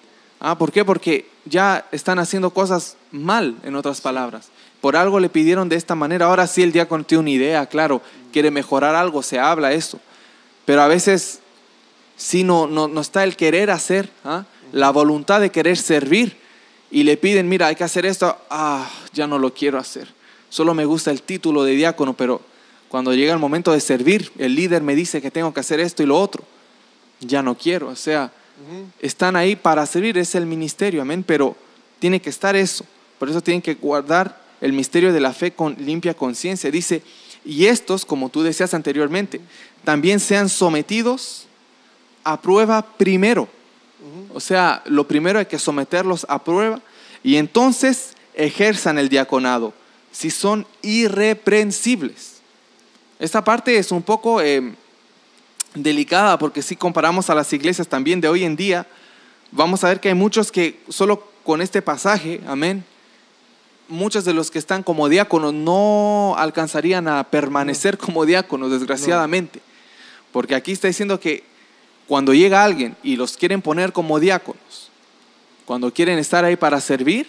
Speaker 1: ¿Ah? ¿Por qué? Porque ya están haciendo cosas mal, en otras palabras. Por algo le pidieron de esta manera. Ahora sí el diácono tiene una idea, claro, quiere mejorar algo, se habla eso. Pero a veces sí no, no, no está el querer hacer, ¿ah? la voluntad de querer servir. Y le piden, mira, hay que hacer esto. Ah, ya no lo quiero hacer. Solo me gusta el título de diácono, pero cuando llega el momento de servir, el líder me dice que tengo que hacer esto y lo otro. Ya no quiero. O sea. Están ahí para servir, es el ministerio, amén, pero tiene que estar eso. Por eso tienen que guardar el misterio de la fe con limpia conciencia. Dice, y estos, como tú decías anteriormente, también sean sometidos a prueba primero. O sea, lo primero hay que someterlos a prueba y entonces ejerzan el diaconado si son irreprensibles. Esta parte es un poco eh, delicada porque si comparamos a las iglesias también de hoy en día, vamos a ver que hay muchos que solo con este pasaje, amén, muchos de los que están como diáconos no alcanzarían a permanecer como diáconos, desgraciadamente. Porque aquí está diciendo que cuando llega alguien y los quieren poner como diáconos, cuando quieren estar ahí para servir,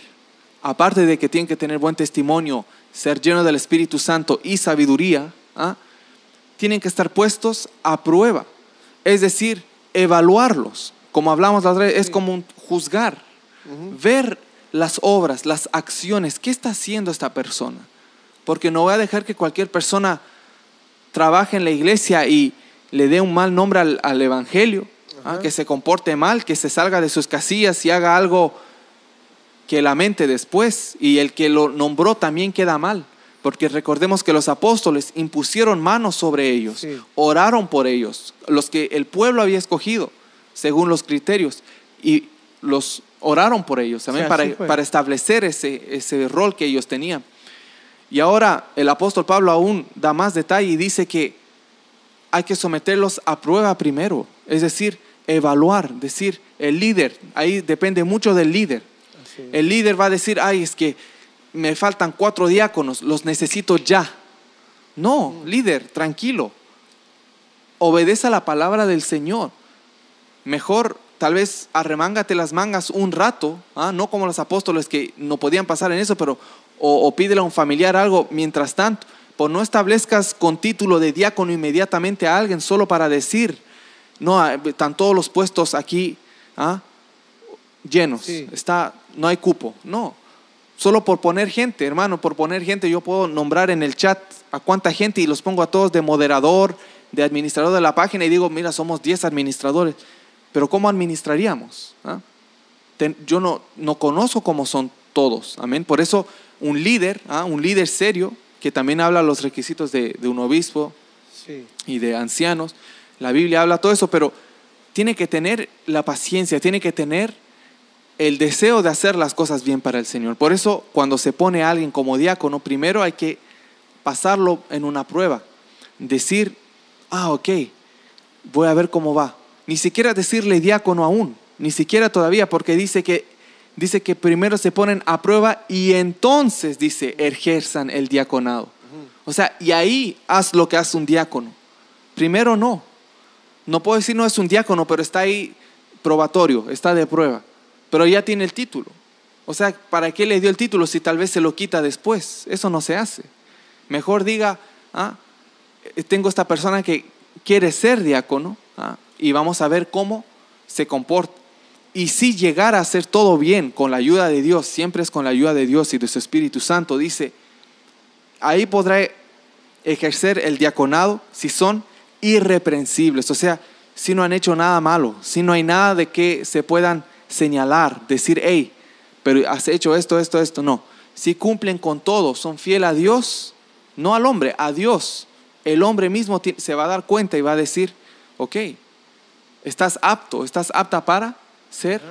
Speaker 1: aparte de que tienen que tener buen testimonio, ser llenos del Espíritu Santo y sabiduría, ¿ah? Tienen que estar puestos a prueba. Es decir, evaluarlos. Como hablamos la otra vez, es como un juzgar, ver las obras, las acciones, qué está haciendo esta persona. Porque no voy a dejar que cualquier persona trabaje en la iglesia y le dé un mal nombre al, al Evangelio, ¿ah? Que se comporte mal, que se salga de sus casillas y haga algo que lamente después y el que lo nombró también queda mal. Porque recordemos que los apóstoles impusieron manos sobre ellos,
Speaker 2: Sí.
Speaker 1: oraron por ellos, los que el pueblo había escogido, según los criterios, y los oraron por ellos,
Speaker 2: Sí,
Speaker 1: para, para establecer ese, ese rol que ellos tenían. Y ahora el apóstol Pablo aún da más detalle y dice que hay que someterlos a prueba primero, es decir, evaluar, decir, el líder, ahí depende mucho del líder. El líder va a decir, ay, es que me faltan cuatro diáconos, los necesito ya. No, líder, tranquilo. Obedece a la palabra del Señor. Mejor tal vez arremángate las mangas un rato, ¿ah? no como los apóstoles que no podían pasar en eso, pero o, o pídele a un familiar algo mientras tanto. Pues no establezcas con título de diácono inmediatamente a alguien solo para decir, no, ah, están todos los puestos aquí ¿ah? llenos,
Speaker 2: Sí.
Speaker 1: está, no hay cupo. No, solo por poner gente, hermano, por poner gente, yo puedo nombrar en el chat a cuánta gente y los pongo a todos de moderador, de administrador de la página y digo, mira, somos 10 administradores, pero ¿cómo administraríamos? ah? Ten- yo no, no conozco cómo son todos, amén. Por eso un líder, ah, un líder serio, que también habla los requisitos de, de un obispo,
Speaker 2: Sí.
Speaker 1: y de ancianos. La Biblia habla todo eso, pero tiene que tener la paciencia, tiene que tener el deseo de hacer las cosas bien para el Señor. Por eso cuando se pone a alguien como diácono, primero hay que pasarlo en una prueba. Decir, ah, ok, voy a ver cómo va. Ni siquiera decirle diácono aún, ni siquiera todavía, porque dice que, dice que primero se ponen a prueba y entonces, dice, ejerzan el diaconado. O sea, y ahí haz lo que hace un diácono. Primero no. No puedo decir no es un diácono, pero está ahí probatorio, está de prueba. Pero ya tiene el título. O sea, ¿para qué le dio el título si tal vez se lo quita después? Eso no se hace. Mejor diga, ah, eh, tengo esta persona que quiere ser diácono ah, y vamos a ver cómo se comporta. Y si llegara a hacer todo bien con la ayuda de Dios, siempre es con la ayuda de Dios y de su Espíritu Santo, dice, ahí podrá ejercer el diaconado si son irreprensibles, o sea, si no han hecho nada malo, si no hay nada de que se puedan señalar, decir, hey, pero has hecho esto, esto, esto, no. Si cumplen con todo, son fiel a Dios, no al hombre, a Dios. El hombre mismo se va a dar cuenta y va a decir, ok, estás apto, estás apta para ser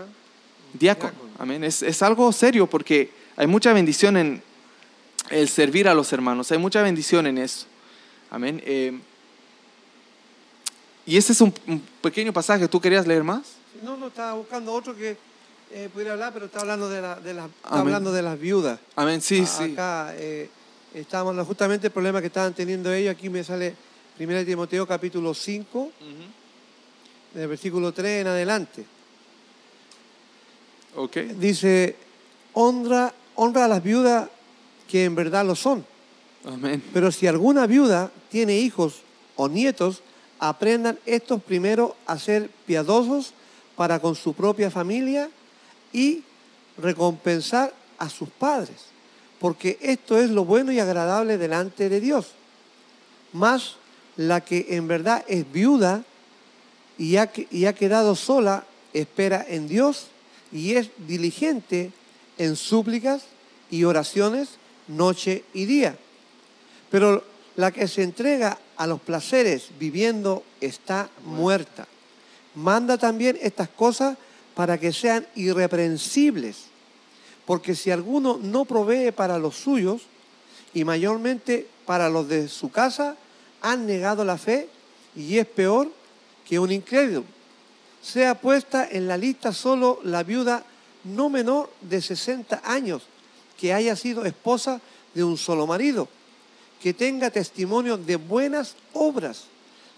Speaker 1: diácono. Amén. Es, es algo serio porque hay mucha bendición en el servir a los hermanos. Hay mucha bendición en eso. Amén. Eh, y este es un, un pequeño pasaje. ¿Tú querías leer más?
Speaker 2: No, no, estaba buscando otro que eh, pudiera hablar, pero está hablando de, la, de, las- está hablando de las viudas.
Speaker 1: Amén. Sí,
Speaker 2: A-
Speaker 1: sí.
Speaker 2: Acá eh, estábamos hablando justamente el problema que estaban teniendo ellos. Aquí me sale 1 Timoteo capítulo 5,
Speaker 1: Ujú.
Speaker 2: del versículo 3 en adelante.
Speaker 1: Ok.
Speaker 2: Dice, honra, honra a las viudas que en verdad lo son.
Speaker 1: Amén.
Speaker 2: Pero si alguna viuda tiene hijos o nietos, aprendan estos primero a ser piadosos para con su propia familia y recompensar a sus padres, porque esto es lo bueno y agradable delante de Dios. Más la que en verdad es viuda y ha, y ha quedado sola, espera en Dios y es diligente en súplicas y oraciones noche y día. Pero la que se entrega a los placeres viviendo está muerta. Manda también estas cosas para que sean irreprensibles. Porque si alguno no provee para los suyos, y mayormente para los de su casa, han negado la fe y es peor que un incrédulo. Sea puesta en la lista solo la viuda no menor de 60 años que haya sido esposa de un solo marido, que tenga testimonio de buenas obras,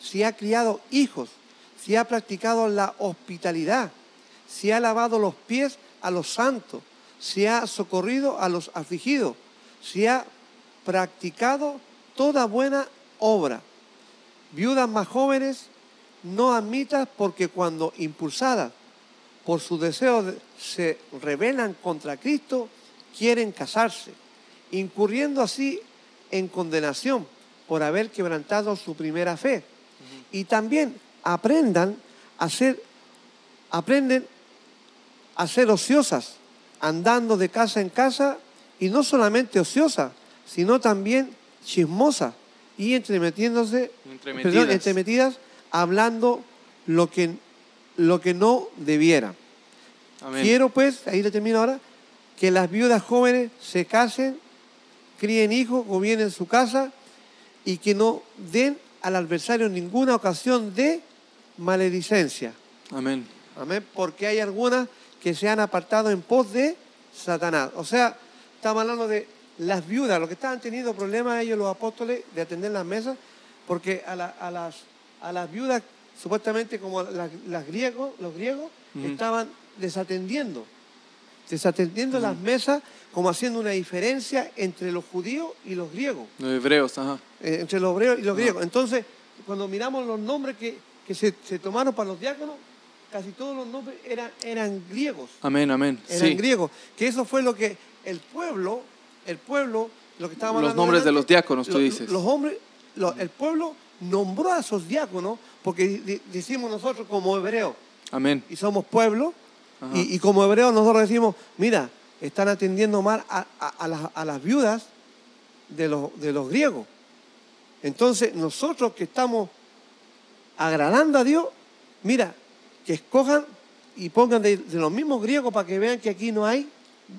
Speaker 2: si ha criado hijos, si ha practicado la hospitalidad, si ha lavado los pies a los santos, si ha socorrido a los afligidos, si ha practicado toda buena obra. Viudas más jóvenes no admitas porque cuando impulsadas por su deseo de- se rebelan contra Cristo, quieren casarse, incurriendo así en condenación por haber quebrantado su primera fe. Y también aprendan a ser, aprenden a ser ociosas, andando de casa en casa, y no solamente ociosas, sino también chismosas y entremetiéndose,
Speaker 1: Entremetidas.
Speaker 2: perdón, entremetidas, hablando lo que, lo que no debiera.
Speaker 1: Amén.
Speaker 2: Quiero pues, ahí le termino ahora, que las viudas jóvenes se casen, críen hijos, gobiernen su casa y que no den al adversario ninguna ocasión de maledicencia.
Speaker 1: Amén.
Speaker 2: Amén. Porque hay algunas que se han apartado en pos de Satanás. O sea, estamos hablando de las viudas, los que estaban teniendo problemas ellos, los apóstoles, de atender las mesas, porque a, la- a las, a las viudas, supuestamente como las, las griegos, los griegos, estaban desatendiendo. Desatendiendo las mesas, como haciendo una diferencia entre los judíos y los griegos
Speaker 1: Los hebreos, ajá.
Speaker 2: eh, entre los hebreos y los griegos. Entonces, cuando miramos los nombres que, que se, se tomaron para los diáconos, casi todos los nombres eran, eran griegos.
Speaker 1: Amén, amén.
Speaker 2: Eran
Speaker 1: Sí.
Speaker 2: griegos. Que eso fue lo que el pueblo, el pueblo, lo que estábamos
Speaker 1: Los nombres de los diáconos, tú dices.
Speaker 2: Los hombres, el pueblo nombró a esos diáconos porque decimos nosotros como hebreos
Speaker 1: Amén.
Speaker 2: y somos pueblo, y, y como hebreos nosotros decimos, mira, están atendiendo mal a, a- a las, a las viudas de los, de los griegos. Entonces nosotros que estamos agradando a Dios, mira, que escojan y pongan de, de los mismos griegos para que vean que aquí no hay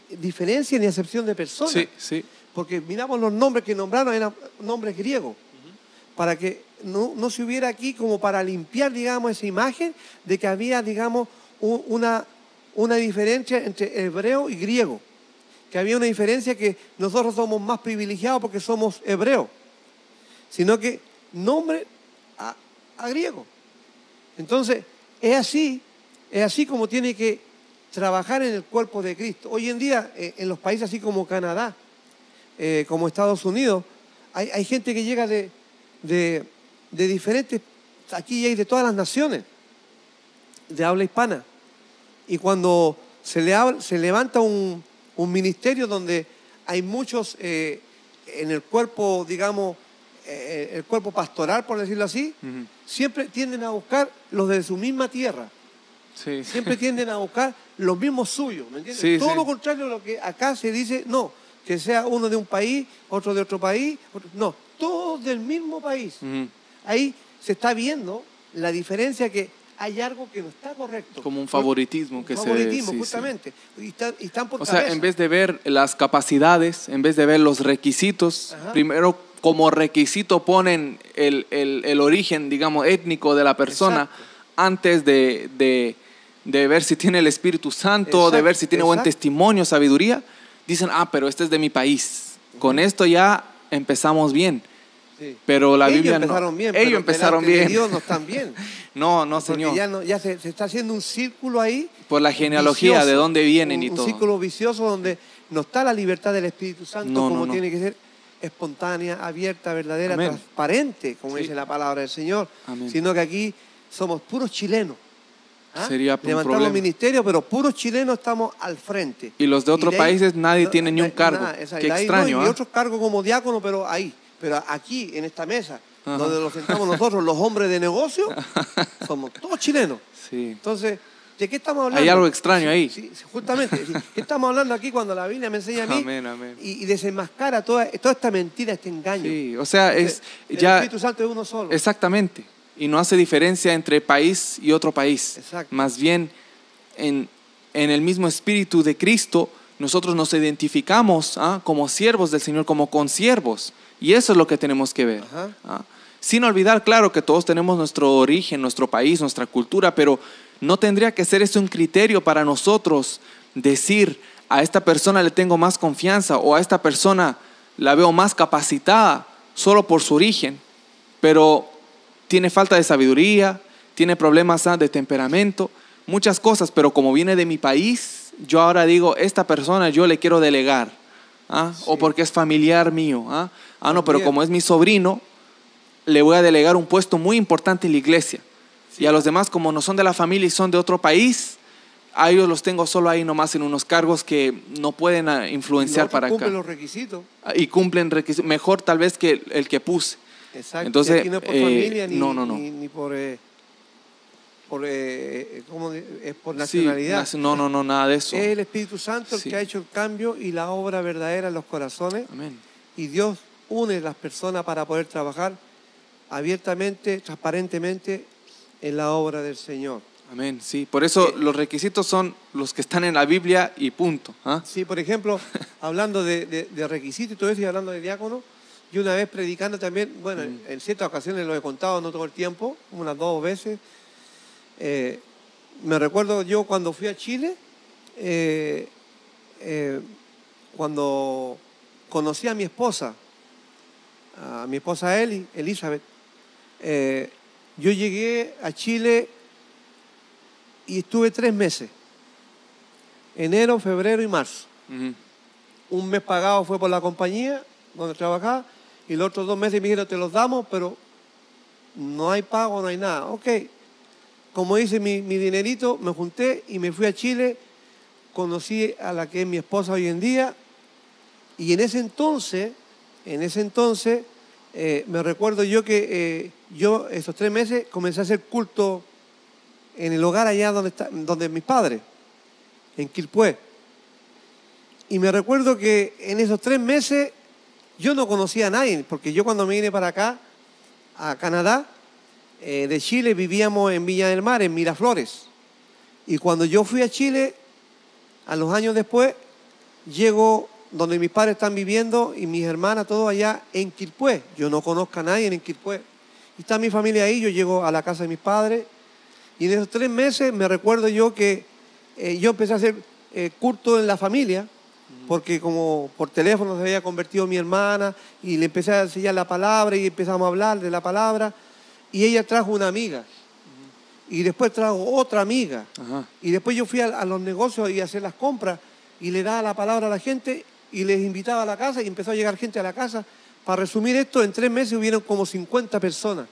Speaker 2: diferencia ni excepción de personas.
Speaker 1: Sí, sí.
Speaker 2: Porque miramos los nombres que nombraron, eran nombres griegos. Para que no, no se hubiera aquí como para limpiar, digamos, esa imagen de que había, digamos, una, una diferencia entre hebreo y griego. Que había una diferencia que nosotros somos más privilegiados porque somos hebreos. Sino que nombre a, a griego. Entonces, es así, es así como tiene que trabajar en el cuerpo de Cristo. Hoy en día, eh, en los países así como Canadá, eh, como Estados Unidos, hay, hay gente que llega de, de, diferentes, aquí hay de todas las naciones, de habla hispana. Y cuando se, le habla- se levanta un, un ministerio donde hay muchos eh, en el cuerpo, digamos, eh, el cuerpo pastoral, por decirlo así, siempre tienden a buscar los de su misma tierra.
Speaker 1: Sí.
Speaker 2: Siempre tienden a buscar los mismos suyos, ¿me entiendes?
Speaker 1: Sí,
Speaker 2: Todo
Speaker 1: sí.
Speaker 2: lo contrario a lo que acá se dice, no, que sea uno de un país, otro de otro país, otro- no, todos del mismo país. Ahí se está viendo la diferencia que hay algo que no está correcto.
Speaker 1: Como un favoritismo que
Speaker 2: Un
Speaker 1: se
Speaker 2: favoritismo,
Speaker 1: sí, sí.
Speaker 2: justamente. Y, están, y están por
Speaker 1: O sea, en vez de ver las capacidades, en vez de ver los requisitos,
Speaker 2: Ajá.
Speaker 1: primero como requisito ponen el, el- el origen, digamos, étnico de la persona
Speaker 2: Exacto.
Speaker 1: antes de, de- de ver si tiene el Espíritu Santo, de
Speaker 2: Exacto,
Speaker 1: ver si tiene buen
Speaker 2: exacto.
Speaker 1: testimonio, sabiduría. Dicen, ah, pero este es de mi país. Con esto ya empezamos bien.
Speaker 2: Sí.
Speaker 1: Pero la
Speaker 2: Ellos
Speaker 1: Biblia no.
Speaker 2: empezaron bien,
Speaker 1: Ellos
Speaker 2: pero
Speaker 1: empezaron
Speaker 2: de
Speaker 1: bien.
Speaker 2: Dios no están bien.
Speaker 1: No, no,
Speaker 2: Porque
Speaker 1: señor.
Speaker 2: ya, no, ya se, se está haciendo un círculo ahí.
Speaker 1: Por la genealogía,
Speaker 2: vicioso,
Speaker 1: de dónde vienen
Speaker 2: un,
Speaker 1: y
Speaker 2: un
Speaker 1: todo.
Speaker 2: círculo vicioso donde no está la libertad del Espíritu Santo
Speaker 1: no,
Speaker 2: como
Speaker 1: no.
Speaker 2: tiene que ser espontánea, abierta, verdadera,
Speaker 1: Amén.
Speaker 2: transparente, como
Speaker 1: Sí.
Speaker 2: dice la palabra del Señor,
Speaker 1: Amén.
Speaker 2: sino que aquí somos puros chilenos. ¿ah?
Speaker 1: Sería un
Speaker 2: Levantamos
Speaker 1: problema.
Speaker 2: ministerios, pero puros chilenos estamos al frente.
Speaker 1: Y los de otros países nadie
Speaker 2: no,
Speaker 1: tiene ni un cargo.
Speaker 2: nada, esa-
Speaker 1: Qué
Speaker 2: ahí no,
Speaker 1: extraño,
Speaker 2: y
Speaker 1: ¿ah?
Speaker 2: otros cargos como diácono, pero ahí. Pero aquí, en esta mesa,
Speaker 1: Ajá.
Speaker 2: donde nos sentamos nosotros, los hombres de negocio, somos todos chilenos.
Speaker 1: Sí.
Speaker 2: Entonces, ¿de qué estamos hablando?
Speaker 1: Hay algo extraño ahí.
Speaker 2: Sí, sí, justamente. ¿Qué estamos hablando aquí cuando la Biblia me enseña a mí?
Speaker 1: Amén, amén.
Speaker 2: Y, y desenmascara toda, toda esta mentira, este engaño.
Speaker 1: Sí, o sea, es
Speaker 2: el
Speaker 1: ya
Speaker 2: Espíritu Santo es uno solo.
Speaker 1: exactamente y no hace diferencia entre país y otro país.
Speaker 2: Exacto.
Speaker 1: Más bien en, en el mismo espíritu de Cristo nosotros nos identificamos ¿ah? como siervos del Señor, como consiervos y eso es lo que tenemos que ver. ¿ah? Sin olvidar, claro, que todos tenemos nuestro origen, nuestro país, nuestra cultura, pero no tendría que ser eso un criterio para nosotros decir a esta persona le tengo más confianza o a esta persona la veo más capacitada solo por su origen, pero tiene falta de sabiduría, tiene problemas ah, de temperamento, muchas cosas, pero como viene de mi país, yo ahora digo, esta persona yo le quiero delegar, ¿ah? o porque es familiar mío, ¿ah? ah, no, pero como es mi sobrino, le voy a delegar un puesto muy importante en la iglesia. Y a los demás, como no son de la familia y son de otro país, a ellos los tengo solo ahí nomás en unos cargos que no pueden ah, influenciar para acá.
Speaker 2: cumplen los requisitos.
Speaker 1: Y cumplen requisitos, mejor tal vez que el, que puse.
Speaker 2: Exacto.
Speaker 1: Entonces,
Speaker 2: Y aquí no es por
Speaker 1: eh,
Speaker 2: familia ni,
Speaker 1: no, no, no.
Speaker 2: ni, ni por, eh, por, eh, ¿cómo de- es por nacionalidad.
Speaker 1: nac- no, no, no, nada de eso.
Speaker 2: Es el Espíritu Santo el
Speaker 1: Sí.
Speaker 2: que ha hecho el cambio y la obra verdadera en los corazones.
Speaker 1: Amén.
Speaker 2: y Dios une las personas para poder trabajar abiertamente, transparentemente en la obra del Señor.
Speaker 1: Amén, sí. Por eso
Speaker 2: Eh,
Speaker 1: los requisitos son los que están en la Biblia y punto. ¿ah?
Speaker 2: Sí, por ejemplo, hablando de, de- de requisitos y todo eso, y hablando de diácono, yo una vez predicando también, bueno, en- en ciertas ocasiones lo he contado, no todo el tiempo, unas dos veces. eh, me recuerdo yo cuando fui a Chile, eh, eh, cuando conocí a mi esposa, a mi esposa Eli, Elizabeth, eh, yo llegué a Chile y estuve tres meses, enero, febrero y marzo. Un mes pagado fue por la compañía donde trabajaba y los otros dos meses me dijeron, te los damos, pero no hay pago, no hay nada. Ok, como hice mi, mi dinerito, me junté y me fui a Chile, conocí a la que es mi esposa hoy en día. Y en ese entonces, en ese entonces, eh, me recuerdo yo que eh, yo esos tres meses comencé a hacer culto en el hogar allá donde, está, donde mis padres, en Quilpué. Y me recuerdo que en esos tres meses yo no conocía a nadie, porque yo cuando me vine para acá, a Canadá, eh, de Chile, vivíamos en Villa del Mar, en Miraflores. Y cuando yo fui a Chile, a los años después, llego donde mis padres están viviendo y mis hermanas, todos allá en Quilpué. Yo no conozco a nadie en Quilpué. Y está mi familia ahí, yo llego a la casa de mis padres. Y en esos tres meses me recuerdo yo que eh, yo empecé a hacer eh, culto en la familia, porque como por teléfono se había convertido mi hermana y le empecé a enseñar la palabra y empezamos a hablar de la palabra. Y ella trajo una amiga. Y después trajo otra amiga.
Speaker 1: Ajá.
Speaker 2: Y después yo fui a, a los negocios y a hacer las compras y le daba la palabra a la gente y les invitaba a la casa y empezó a llegar gente a la casa. Para resumir esto, en tres meses hubieron como 50 personas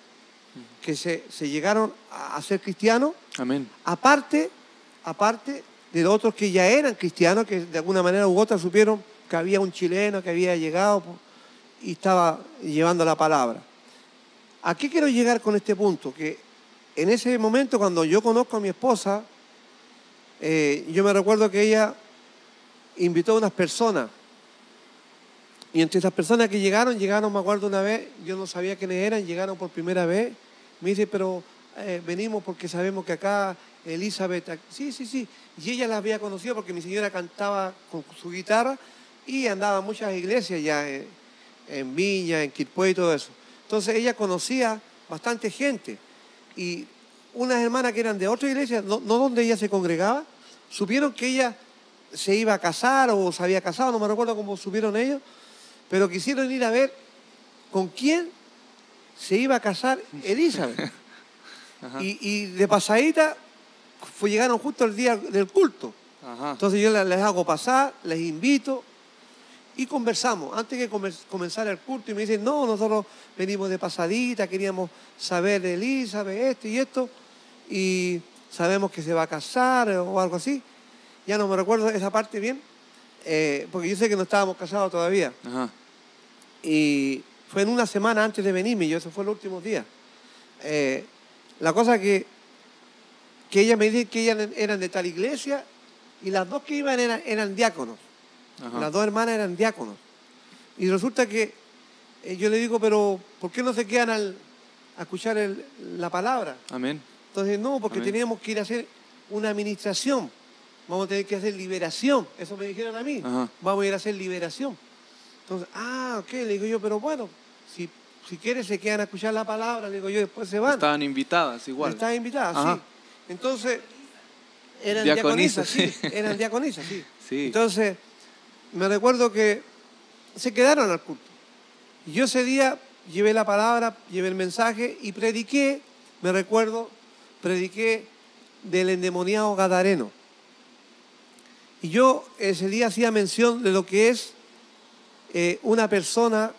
Speaker 2: que se, se llegaron a, a ser cristianos,
Speaker 1: Amén.
Speaker 2: aparte, aparte de otros que ya eran cristianos, que de alguna manera u otra supieron que había un chileno que había llegado y estaba llevando la palabra. ¿A qué quiero llegar con este punto? Que en ese momento, cuando yo conozco a mi esposa, eh, yo me recuerdo que ella invitó a unas personas. Y entre esas personas que llegaron, llegaron, me acuerdo una vez, yo no sabía quiénes eran, llegaron por primera vez. Me dice, pero eh, venimos porque sabemos que acá Elizabeth, sí, sí, sí. Y ella la había conocido porque mi señora cantaba con su guitarra y andaba a muchas iglesias ya en, en Viña, en Quilpué y todo eso. Entonces ella conocía bastante gente. Y unas hermanas que eran de otra iglesia, no, no donde ella se congregaba, supieron que ella se iba a casar o se había casado, no me recuerdo cómo supieron ellos, pero quisieron ir a ver con quién se iba a casar Elizabeth. Y, y de pasadita fue, llegaron justo el día del culto.
Speaker 1: Ajá.
Speaker 2: Entonces yo les les hago pasar, les invito y conversamos. Antes que comer- comenzara el culto y me dicen, no, nosotros venimos de pasadita, queríamos saber de Elizabeth, esto y esto, y sabemos que se va a casar o algo así. Ya no me recuerdo esa parte bien, eh, porque yo sé que no estábamos casados todavía.
Speaker 1: Ajá.
Speaker 2: Y fue en una semana antes de venirme, yo eso fue el último día. Eh, la cosa que, que ella me dice que ellas eran de tal iglesia y las dos que iban eran, eran diáconos.
Speaker 1: Ajá.
Speaker 2: Las dos hermanas eran diáconos. Y resulta que eh, yo le digo, pero ¿por qué no se quedan al- a escuchar el- la palabra?
Speaker 1: Amén.
Speaker 2: Entonces, no, porque
Speaker 1: Amén.
Speaker 2: teníamos que ir a hacer una administración. Vamos a tener que hacer liberación. Eso me dijeron a mí.
Speaker 1: Ajá.
Speaker 2: Vamos a ir a hacer liberación. Entonces, ah, ok, le digo yo, pero bueno, si, si quieres se quedan a escuchar la palabra, le digo yo, después se van.
Speaker 1: Estaban invitadas igual.
Speaker 2: Estaban invitadas,
Speaker 1: Ajá.
Speaker 2: sí. Entonces, eran
Speaker 1: Diaconisas,
Speaker 2: diaconisas, sí.
Speaker 1: sí.
Speaker 2: Eran diaconisas, sí.
Speaker 1: Sí.
Speaker 2: Entonces, me recuerdo que se quedaron al culto. Yo ese día llevé la palabra, llevé el mensaje y prediqué, me recuerdo, prediqué del endemoniado Gadareno. Y yo ese día hacía mención de lo que es eh, una persona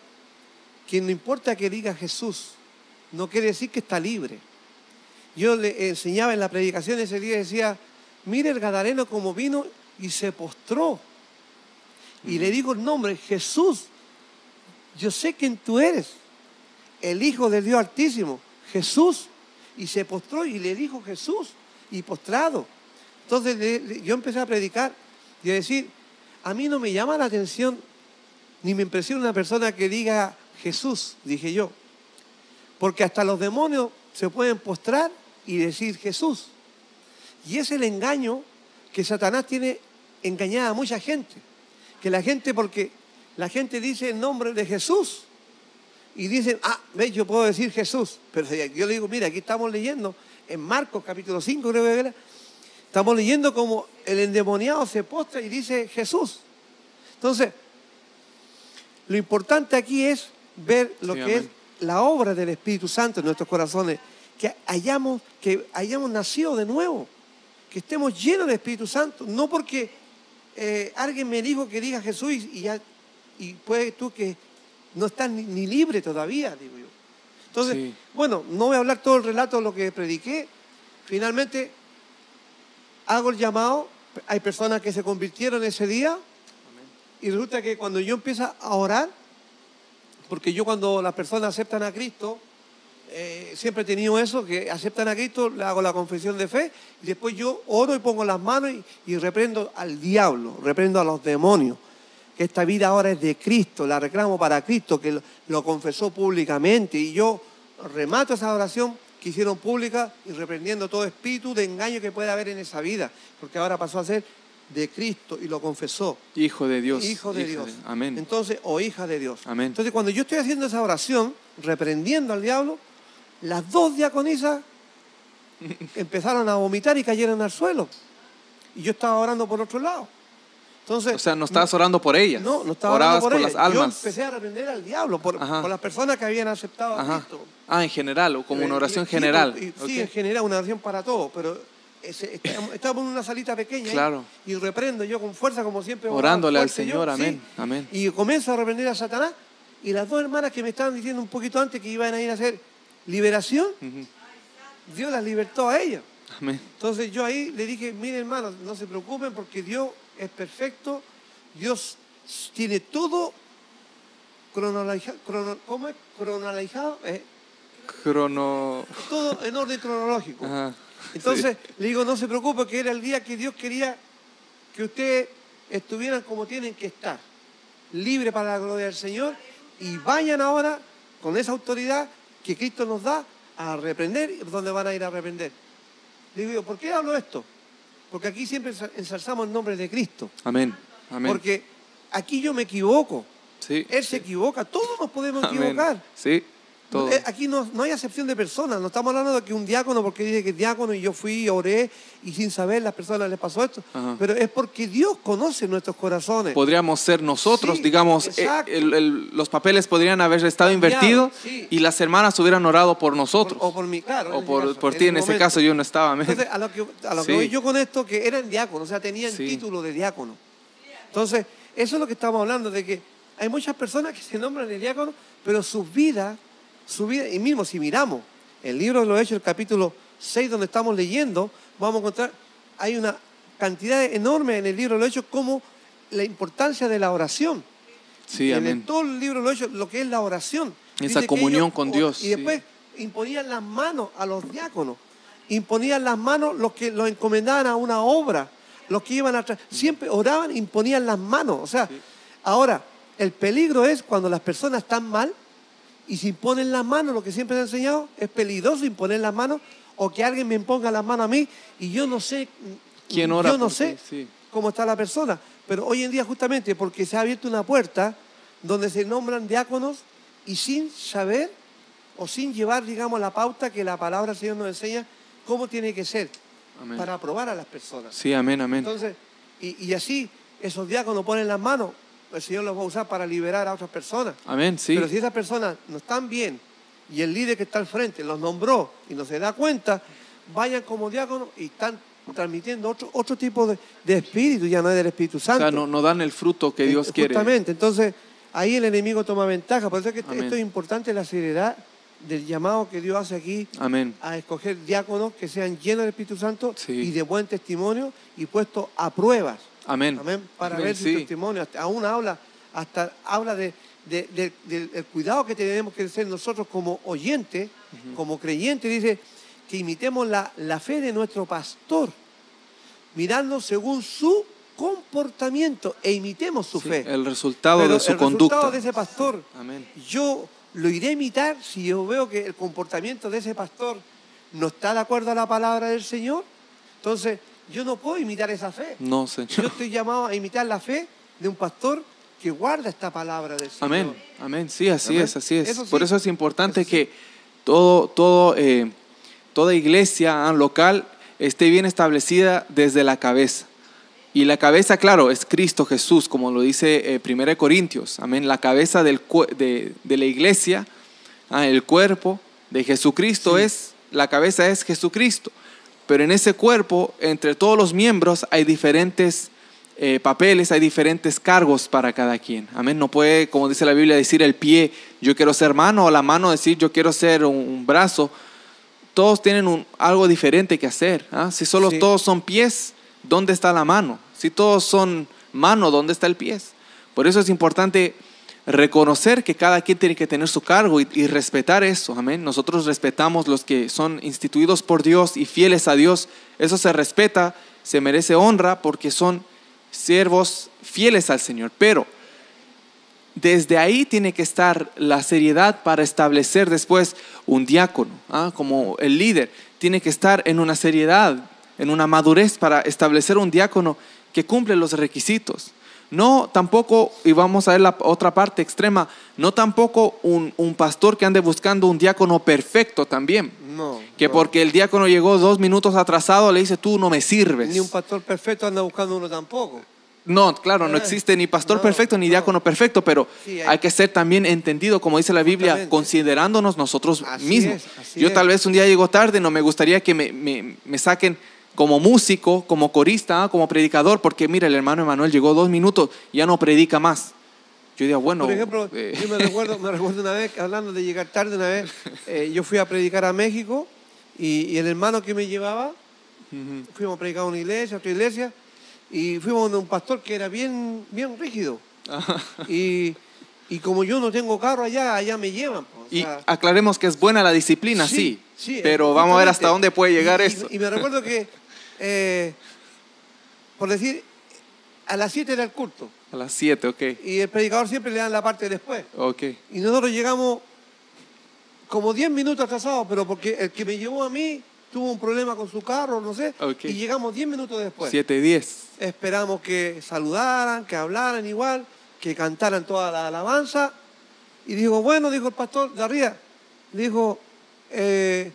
Speaker 2: que no importa que diga Jesús, no quiere decir que está libre. Yo le enseñaba en la predicación ese día, decía, mire el Gadareno como vino y se postró. Y le digo el nombre, Jesús, yo sé quién tú eres, el Hijo del Dios Altísimo, Jesús. Y se postró y le dijo Jesús, y postrado. Entonces le- le- yo empecé a predicar y decir, a mí no me llama la atención ni me impresiona una persona que diga Jesús, dije yo. Porque hasta los demonios se pueden postrar y decir Jesús. Y es el engaño que Satanás tiene engañada a mucha gente. Que la gente, porque la gente dice el nombre de Jesús y dicen, ah, ve, yo puedo decir Jesús. Pero yo le digo, mira, aquí estamos leyendo en Marcos capítulo 5, creo que era, estamos leyendo como el endemoniado se postra y dice Jesús. Entonces, lo importante aquí es ver lo
Speaker 1: Sí,
Speaker 2: que
Speaker 1: amén.
Speaker 2: es la obra del Espíritu Santo en nuestros corazones, que hayamos, que hayamos nacido de nuevo, que estemos llenos del Espíritu Santo, no porque eh, alguien me dijo que diga Jesús y, ya, y puede tú que no estás ni, ni libre todavía, digo yo. Entonces,
Speaker 1: Sí.
Speaker 2: bueno, no voy a hablar todo el relato de lo que prediqué. Finalmente, hago el llamado. Hay personas que se convirtieron ese día. Y resulta que cuando yo empiezo a orar, porque yo cuando las personas aceptan a Cristo, eh, siempre he tenido eso, que aceptan a Cristo, le hago la confesión de fe, y después yo oro y pongo las manos y, y reprendo al diablo, reprendo a los demonios, que esta vida ahora es de Cristo, la reclamo para Cristo, que lo, lo confesó públicamente, y yo remato esa oración que hicieron pública y reprendiendo todo espíritu de engaño que pueda haber en esa vida, porque ahora pasó a ser de Cristo y lo confesó.
Speaker 1: Hijo de Dios.
Speaker 2: Hijo de Dios.
Speaker 1: Amén.
Speaker 2: Entonces, o hija de Dios.
Speaker 1: Amén.
Speaker 2: Entonces, cuando yo estoy haciendo esa oración, reprendiendo al diablo, las dos diaconisas empezaron a vomitar y cayeron al suelo. Y yo estaba orando por otro lado. Entonces,
Speaker 1: O sea, no estabas orando por ellas.
Speaker 2: no, no estaba
Speaker 1: Orabas
Speaker 2: orando por,
Speaker 1: por
Speaker 2: ellas.
Speaker 1: las almas.
Speaker 2: Yo empecé a reprender al diablo, por, las personas que habían aceptado a. Cristo.
Speaker 1: Ah, en general, o como una oración general.
Speaker 2: y-. Sí, en general, una oración para todos, pero estábamos en una salita pequeña
Speaker 1: Claro.
Speaker 2: y reprendo yo con fuerza, como siempre.
Speaker 1: Orándole al
Speaker 2: yo,
Speaker 1: Señor,
Speaker 2: sí.
Speaker 1: amén, amén.
Speaker 2: Y comienzo a reprender a Satanás, y las dos hermanas que me estaban diciendo un poquito antes que iban a ir a hacer liberación. Dios las libertó a ellas.
Speaker 1: Amén.
Speaker 2: Entonces yo ahí le dije, miren hermanos, no se preocupen porque Dios es perfecto, Dios tiene todo cronologizado, ¿cómo es? Cronologizado, eh,
Speaker 1: Crono.
Speaker 2: todo en orden cronológico.
Speaker 1: Ajá.
Speaker 2: Entonces le digo, no se preocupe, que era el día que Dios quería que ustedes estuvieran como tienen que estar, libre para la gloria del Señor, y vayan ahora con esa autoridad que Cristo nos da a reprender, ¿dónde van a ir a reprender? Le digo, ¿por qué hablo esto? Porque aquí siempre ensalzamos el nombre de Cristo,
Speaker 1: Amén. Amén.
Speaker 2: porque aquí yo me equivoco,
Speaker 1: sí.
Speaker 2: Él se equivoca, todos nos podemos
Speaker 1: Amén.
Speaker 2: equivocar.
Speaker 1: Sí. Todo.
Speaker 2: Eh, Aquí no, no hay acepción de personas, no estamos hablando de que un diácono, porque dice que es diácono y yo fui, oré y sin saber las personas les pasó esto,
Speaker 1: Ajá.
Speaker 2: pero es porque Dios conoce nuestros corazones.
Speaker 1: Podríamos ser nosotros,
Speaker 2: Sí,
Speaker 1: digamos, eh,
Speaker 2: exacto.
Speaker 1: el- el- los papeles podrían haber estado invertidos
Speaker 2: sí.
Speaker 1: y las hermanas hubieran orado por nosotros.
Speaker 2: o por mí, claro. en
Speaker 1: O
Speaker 2: ese
Speaker 1: por,
Speaker 2: caso,
Speaker 1: por ti, en ese
Speaker 2: momento.
Speaker 1: caso yo no estaba.
Speaker 2: Entonces, a lo que, a lo que
Speaker 1: Sí.
Speaker 2: voy yo con esto, que eran diáconos, o sea, tenían título de diácono. Entonces, eso es lo que estamos hablando, de que hay muchas personas que se nombran de diácono, pero sus vidas, su vida, y mismo si miramos el libro de los Hechos, el capítulo 6, donde estamos leyendo, vamos a encontrar, hay una cantidad enorme en el libro de los Hechos como la importancia de la oración.
Speaker 1: Sí,
Speaker 2: en
Speaker 1: amén.
Speaker 2: el- todo el libro de los Hechos, lo que es la oración.
Speaker 1: Esa
Speaker 2: Dice
Speaker 1: comunión
Speaker 2: ellos-
Speaker 1: con Dios,
Speaker 2: Y después
Speaker 1: sí.
Speaker 2: imponían las manos a los diáconos, imponían las manos los que los encomendaban a una obra, los que iban atrás, siempre oraban, imponían las manos. O sea, ahora, el peligro es cuando las personas están mal y se imponen las manos, lo que siempre se ha enseñado, es peligroso imponer las manos o que alguien me imponga las manos a mí y yo no sé,
Speaker 1: ¿Quién ora
Speaker 2: yo no sé?
Speaker 1: Sí.
Speaker 2: cómo está la persona. Pero hoy en día justamente porque se ha abierto una puerta donde se nombran diáconos y sin saber o sin llevar, digamos, la pauta que la palabra del Señor nos enseña cómo tiene que ser
Speaker 1: Amén.
Speaker 2: para aprobar a las personas.
Speaker 1: Sí, amén, amén.
Speaker 2: Entonces, y, y así esos diáconos ponen las manos, el Señor los va a usar para liberar a otras personas.
Speaker 1: Amén, sí.
Speaker 2: Pero si esas personas no están bien y el líder que está al frente los nombró y no se da cuenta, vayan como diáconos y están transmitiendo otro, otro tipo de, de espíritu, ya no es del Espíritu
Speaker 1: o
Speaker 2: Santo.
Speaker 1: sea, no, no dan el fruto que Dios
Speaker 2: Eh,
Speaker 1: quiere.
Speaker 2: Justamente, entonces ahí el enemigo toma ventaja. Por eso es que
Speaker 1: Amén.
Speaker 2: esto es importante, la seriedad del llamado que Dios hace aquí
Speaker 1: Amén.
Speaker 2: a escoger diáconos que sean llenos del Espíritu Santo
Speaker 1: Sí.
Speaker 2: y de buen testimonio y puestos a pruebas.
Speaker 1: Amén.
Speaker 2: Amén. Para
Speaker 1: Amén,
Speaker 2: ver su
Speaker 1: sí.
Speaker 2: testimonio. Aún habla, hasta habla de, de- de- del el cuidado que tenemos que hacer nosotros como oyentes, como creyentes. Dice que imitemos la, la fe de nuestro pastor, mirando según su comportamiento e imitemos su
Speaker 1: Sí,
Speaker 2: fe.
Speaker 1: el resultado
Speaker 2: Pero
Speaker 1: de su
Speaker 2: el
Speaker 1: conducta.
Speaker 2: resultado de ese pastor,
Speaker 1: Amén.
Speaker 2: yo lo iré a imitar si yo veo que el comportamiento de ese pastor no está de acuerdo a la palabra del Señor. Entonces, yo no puedo imitar esa fe.
Speaker 1: No,
Speaker 2: Yo
Speaker 1: Señor.
Speaker 2: estoy llamado a imitar la fe de un pastor que guarda esta palabra del Señor.
Speaker 1: Amén, amén, sí, así
Speaker 2: Amén.
Speaker 1: es, así es.
Speaker 2: Eso sí.
Speaker 1: Por eso es importante
Speaker 2: Eso sí.
Speaker 1: que todo, todo, eh, toda iglesia ah, local esté bien establecida desde la cabeza. Y la cabeza, claro, es Cristo Jesús, como lo dice eh, 1 Corintios. Amén, la cabeza del, de, de la iglesia, ah, el cuerpo de Jesucristo
Speaker 2: Sí.
Speaker 1: es, la cabeza es Jesucristo. Pero en ese cuerpo, entre todos los miembros, hay diferentes eh, papeles, hay diferentes cargos para cada quien. Amén. No puede, como dice la Biblia, decir el pie, yo quiero ser mano, o la mano decir, yo quiero ser un, un brazo. Todos tienen un- algo diferente que hacer. ¿ah? Si solo
Speaker 2: Sí.
Speaker 1: todos son pies, ¿dónde está la mano? Si todos son mano, ¿dónde está el pie? Por eso es importante reconocer que cada quien tiene que tener su cargo y, respetar eso. Amén. Nosotros respetamos los que son instituidos por Dios y fieles a Dios. Eso se respeta, se merece honra porque son siervos fieles al Señor. Pero desde ahí tiene que estar la seriedad para establecer después un diácono, ¿ah? como el líder. Tiene que estar en una seriedad, en una madurez para establecer un diácono que cumple los requisitos. No tampoco, y vamos a ver la otra parte extrema, no tampoco un, un pastor que ande buscando un diácono perfecto también.
Speaker 2: No.
Speaker 1: Que
Speaker 2: no.
Speaker 1: porque el diácono llegó dos minutos atrasado le dice, tú no me sirves.
Speaker 2: Ni un pastor perfecto anda buscando uno tampoco.
Speaker 1: No, claro, no
Speaker 2: Eh,
Speaker 1: existe ni pastor
Speaker 2: no,
Speaker 1: perfecto ni
Speaker 2: no.
Speaker 1: diácono perfecto, pero
Speaker 2: Sí, hay-
Speaker 1: hay que ser también entendido, como dice la Biblia, considerándonos nosotros
Speaker 2: Así
Speaker 1: mismos.
Speaker 2: es,
Speaker 1: Yo
Speaker 2: es.
Speaker 1: tal vez un día llego tarde, no me gustaría que me, me- me saquen como músico, como corista, ah, como predicador, porque mira, el hermano Emanuel llegó dos minutos, ya no predica más. Yo diría, bueno,
Speaker 2: Por ejemplo,
Speaker 1: eh,
Speaker 2: yo me recuerdo, me recuerdo una vez, hablando de llegar tarde una vez, eh, yo fui a predicar a México y, y el hermano que me llevaba, fuimos a predicar a una iglesia, a otra iglesia, y fuimos donde un pastor que era bien, bien rígido. Y, y como yo no tengo carro allá, allá me llevan. pues, o
Speaker 1: y
Speaker 2: sea,
Speaker 1: aclaremos que es buena la disciplina, sí,
Speaker 2: sí,
Speaker 1: pero
Speaker 2: eh,
Speaker 1: vamos a ver hasta dónde puede llegar
Speaker 2: Y- y-
Speaker 1: esto.
Speaker 2: Y, me recuerdo que, eh, por decir, a las 7 era el culto,
Speaker 1: A las 7, ok,
Speaker 2: y el predicador siempre le dan la parte después.
Speaker 1: ok.
Speaker 2: Y nosotros llegamos como 10 minutos atrasados, pero porque el que me llevó a mí tuvo un problema con su carro, no sé,
Speaker 1: Ok.
Speaker 2: y llegamos 10 minutos después.
Speaker 1: 7, 10.
Speaker 2: Esperamos que saludaran, que hablaran igual, que cantaran toda la alabanza. Y dijo, bueno, dijo el pastor de arriba, dijo, eh,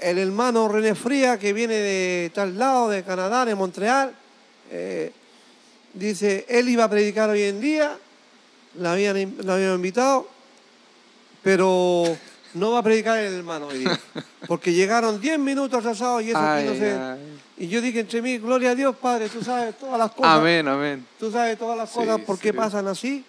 Speaker 2: el hermano René Fría, que viene de tal lado, de Canadá, de Montreal, eh, dice, él iba a predicar hoy en día, la habían, la habían invitado, pero no va a predicar el hermano hoy día, porque llegaron 10 minutos atrasados y eso aquí no
Speaker 1: Ay,
Speaker 2: se...
Speaker 1: ay.
Speaker 2: Y yo dije entre mí, gloria a Dios, Padre, tú sabes todas las cosas.
Speaker 1: Amén, amén.
Speaker 2: Tú sabes todas las
Speaker 1: Sí,
Speaker 2: cosas por qué
Speaker 1: sí.
Speaker 2: pasan así.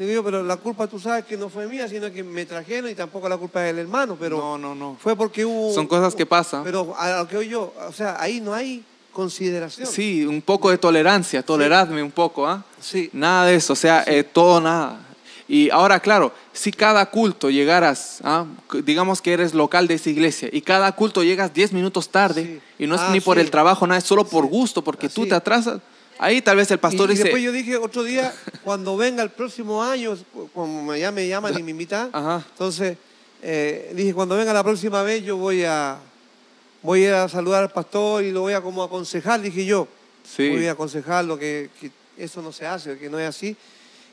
Speaker 2: Digo yo, pero la culpa tú sabes que no fue mía, sino que me trajeron y tampoco la culpa del hermano, pero
Speaker 1: no, no, no.
Speaker 2: fue porque hubo...
Speaker 1: Son cosas que pasan.
Speaker 2: Pero a lo que oigo yo, o sea, ahí no hay consideración.
Speaker 1: Sí, un poco de tolerancia, toleradme un poco, ¿ah?
Speaker 2: Sí.
Speaker 1: Nada de eso, o sea, eh, todo nada. Y ahora, claro, si cada culto llegaras, ¿ah? Digamos que eres local de esa iglesia, y cada culto llegas 10 minutos tarde,
Speaker 2: Sí.
Speaker 1: y no es
Speaker 2: Ah,
Speaker 1: ni por
Speaker 2: sí.
Speaker 1: el trabajo, nada, es solo por
Speaker 2: Sí.
Speaker 1: gusto, porque tú te atrasas, ahí tal vez el pastor
Speaker 2: y, y
Speaker 1: dice,
Speaker 2: después yo dije otro día, cuando venga el próximo año, como ya me llaman y me invitan,
Speaker 1: Ajá.
Speaker 2: entonces eh, dije, cuando venga la próxima vez yo voy a, voy a saludar al pastor y lo voy a como aconsejar, dije yo.
Speaker 1: sí,
Speaker 2: voy a aconsejarlo que, que eso no se hace, que no es así.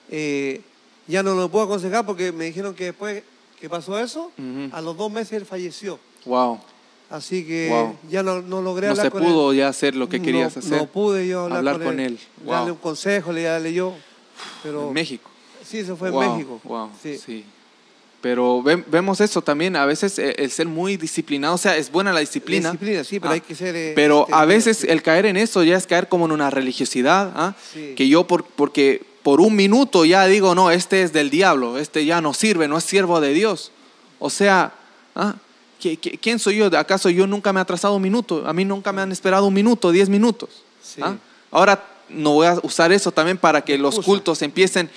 Speaker 2: Eh, ya no lo puedo aconsejar porque me dijeron que después que pasó eso,
Speaker 1: Ujú.
Speaker 2: a los dos meses él falleció.
Speaker 1: wow,
Speaker 2: Así que
Speaker 1: Wow.
Speaker 2: ya no, no logré
Speaker 1: no
Speaker 2: hablar
Speaker 1: se
Speaker 2: con
Speaker 1: pudo
Speaker 2: él.
Speaker 1: ya hacer lo que querías
Speaker 2: no,
Speaker 1: hacer
Speaker 2: No pude yo hablar,
Speaker 1: Hablar
Speaker 2: con,
Speaker 1: con
Speaker 2: él,
Speaker 1: él.
Speaker 2: darle
Speaker 1: Wow.
Speaker 2: un consejo, le darle yo. Pero
Speaker 1: en México.
Speaker 2: sí, eso fue
Speaker 1: Wow,
Speaker 2: en México.
Speaker 1: wow,
Speaker 2: Sí.
Speaker 1: sí. Pero ve- vemos eso también, a veces eh, el ser muy disciplinado, o sea, es buena la disciplina,
Speaker 2: Disciplina, sí, pero
Speaker 1: Ah,
Speaker 2: hay que ser. eh,
Speaker 1: Pero a veces
Speaker 2: sí.
Speaker 1: el caer en eso ya es caer como en una religiosidad, ¿ah?
Speaker 2: Sí.
Speaker 1: que yo por, porque por un minuto ya digo, no, este es del diablo, este ya no sirve, no es siervo de Dios. O sea, ¿ah? ¿Qui- qui- ¿quién soy yo? ¿Acaso yo nunca me he atrasado un minuto? A mí nunca me han esperado un minuto, diez minutos.
Speaker 2: Sí.
Speaker 1: ¿ah? Ahora no voy a usar eso también para que los cultos empiecen,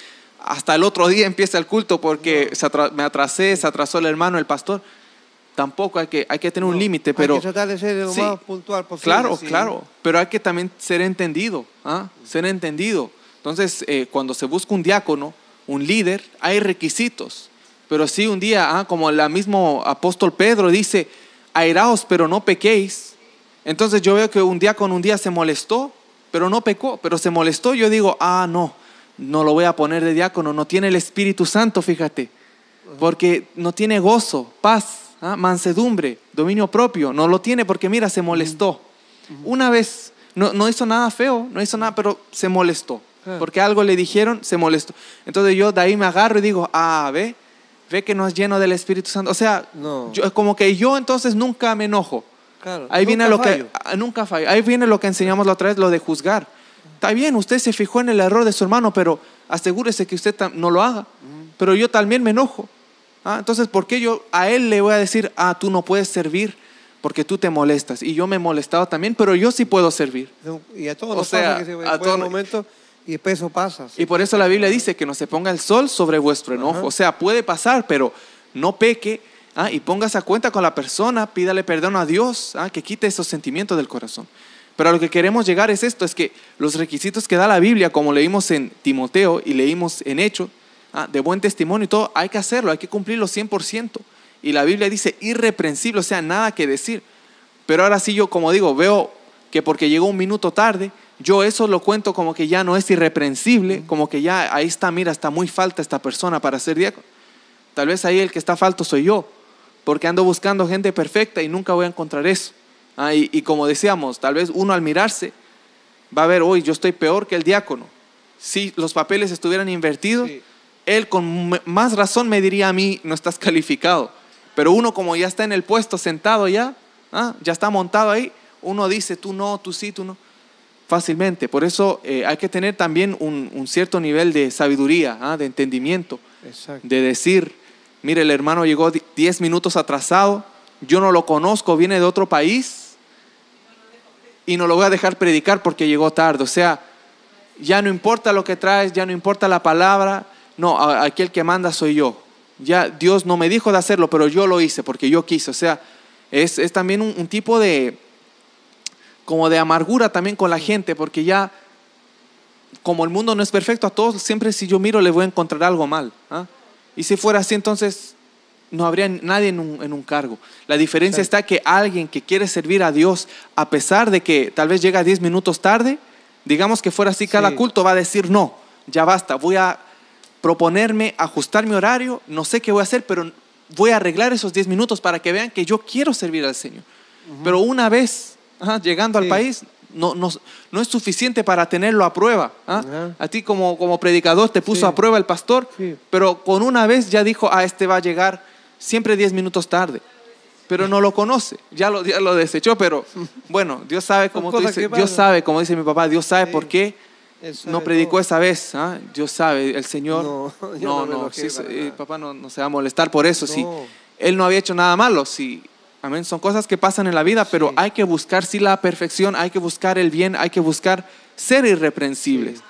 Speaker 1: hasta el otro día empieza el culto porque se atra- me atrasé, se atrasó el hermano, el pastor. tampoco hay que, hay que tener un
Speaker 2: No,
Speaker 1: límite, pero...
Speaker 2: Hay que tratar de ser lo
Speaker 1: Sí.
Speaker 2: más puntual posible.
Speaker 1: Claro,
Speaker 2: sí.
Speaker 1: claro, pero hay que también ser entendido, ¿ah? ser entendido. Entonces, eh, cuando se busca un diácono, un líder, hay requisitos. Pero sí, un día, ah, como el mismo apóstol Pedro dice, airaos, pero no pequéis. Entonces yo veo que un diácono un día se molestó, pero no pecó, pero se molestó. Yo digo, ah, no, no lo voy a poner de diácono, no tiene el Espíritu Santo, fíjate, porque no tiene gozo, paz, ah, mansedumbre, dominio propio, no lo tiene porque mira, se molestó. Una vez, no, no hizo nada feo, no hizo nada, pero se molestó,
Speaker 2: Ah.
Speaker 1: porque algo le dijeron, se molestó. Entonces yo de ahí me agarro y digo, ah, ve, ve que no es lleno del Espíritu Santo. O sea,
Speaker 2: No.
Speaker 1: yo, como que yo entonces nunca me enojo.
Speaker 2: Claro,
Speaker 1: Ahí viene lo
Speaker 2: fallo.
Speaker 1: que ah, nunca fallo. Ahí viene lo que enseñamos la otra vez, lo de juzgar. Está bien, usted se fijó en el error de su hermano, pero asegúrese que usted no lo haga. Pero yo también me enojo. Ah, Entonces, ¿por qué yo a él le voy a decir, ah, tú no puedes servir porque tú te molestas? Y yo me he molestado también, pero yo sí puedo servir.
Speaker 2: Y a todos
Speaker 1: O sea,
Speaker 2: pasa que se
Speaker 1: a
Speaker 2: un momento y después eso pasa.
Speaker 1: Y por eso la Biblia dice que no se ponga el sol sobre vuestro enojo.
Speaker 2: Ajá.
Speaker 1: O sea, puede pasar, pero no peque ah, y póngase a cuenta con la persona, pídale perdón a Dios, ah, que quite esos sentimientos del corazón. Pero a lo que queremos llegar es esto, es que los requisitos que da la Biblia, como leímos en Timoteo y leímos en Hecho, ah, de buen testimonio y todo, hay que hacerlo, hay que cumplirlo 100%. Y la Biblia dice irreprensible, o sea, nada que decir. Pero ahora sí yo, como digo, veo que porque llegó un minuto tarde, yo eso lo cuento como que ya no es irreprensible, como que ya ahí está, mira, está muy falta esta persona para ser diácono. Tal vez ahí el que está falto soy yo, porque ando buscando gente perfecta y nunca voy a encontrar eso. Ah, y, y como decíamos, tal vez uno al mirarse va a ver, hoy yo estoy peor que el diácono. Si los papeles estuvieran invertidos,
Speaker 2: Sí.
Speaker 1: él con más razón me diría a mí, no estás calificado. Pero uno como ya está en el puesto sentado ya, ah, ya está montado ahí, uno dice, tú no, tú sí, tú no, fácilmente. Por eso eh, hay que tener también un, un cierto nivel de sabiduría, ah, de entendimiento,
Speaker 2: Exacto.
Speaker 1: de decir, mire, el hermano llegó di- 10 minutos atrasado, yo no lo conozco, viene de otro país y no lo voy a dejar predicar porque llegó tarde. O sea, ya no importa lo que traes, ya no importa la palabra, no, aquí el que manda soy yo. Ya Dios no me dijo de hacerlo, pero yo lo hice porque yo quise. O sea, es, es también un, un tipo de, como de amargura también con la gente, porque ya, como el mundo no es perfecto, a todos siempre si yo miro le voy a encontrar algo mal. ¿ah? Y si fuera así, entonces no habría nadie en un, en un cargo. La diferencia está que alguien que quiere servir a Dios, a pesar de que tal vez llega 10 minutos tarde, digamos que fuera así cada
Speaker 2: Sí.
Speaker 1: culto, va a decir, no, ya basta, voy a proponerme, ajustar mi horario, no sé qué voy a hacer, pero voy a arreglar esos 10 minutos para que vean que yo quiero servir al Señor. Pero una vez ajá, llegando al país, no, no, no es suficiente para tenerlo a prueba. ¿ah? A ti como, como predicador te puso
Speaker 2: Sí.
Speaker 1: a prueba el pastor,
Speaker 2: Sí.
Speaker 1: pero con una vez ya dijo, ah, este va a llegar siempre 10 minutos tarde. Pero no lo conoce, ya lo, ya lo desechó, pero bueno, Dios sabe, como tú dices, Dios sabe, como dice mi papá, Dios sabe
Speaker 2: Sí.
Speaker 1: por qué
Speaker 2: sabe
Speaker 1: no predicó
Speaker 2: todo.
Speaker 1: esa vez. ¿ah? Dios sabe, el Señor.
Speaker 2: No,
Speaker 1: no,
Speaker 2: no
Speaker 1: no, sí, papá no, no se va a molestar por eso.
Speaker 2: No.
Speaker 1: Él no había hecho nada malo. Sí. Amén. Son cosas que pasan en la vida, pero
Speaker 2: Sí.
Speaker 1: hay que buscar sí la perfección, hay que buscar el bien, hay que buscar ser irreprensibles.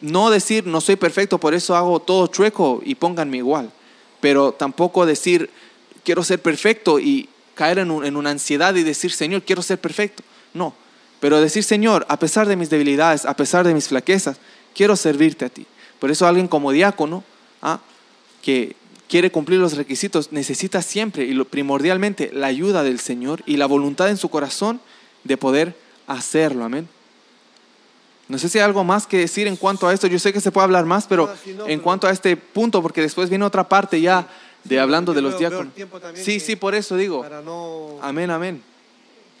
Speaker 1: No decir no soy perfecto, por eso hago todo chueco y pónganme igual. Pero tampoco decir quiero ser perfecto y caer en, un- en una ansiedad y decir Señor quiero ser perfecto. No. Pero decir Señor, a pesar de mis debilidades, a pesar de mis flaquezas, quiero servirte a ti. Por eso alguien como diácono, ¿ah? que quiere cumplir los requisitos, necesita siempre y lo, primordialmente la ayuda del Señor y la voluntad en su corazón de poder hacerlo. Amén. No sé si hay algo más que decir en cuanto a esto. Yo sé que se puede hablar más, pero
Speaker 2: Ah,
Speaker 1: en cuanto a este punto, porque después viene otra parte ya de hablando de los diáconos. Sí, sí, por eso digo. Amén, amén.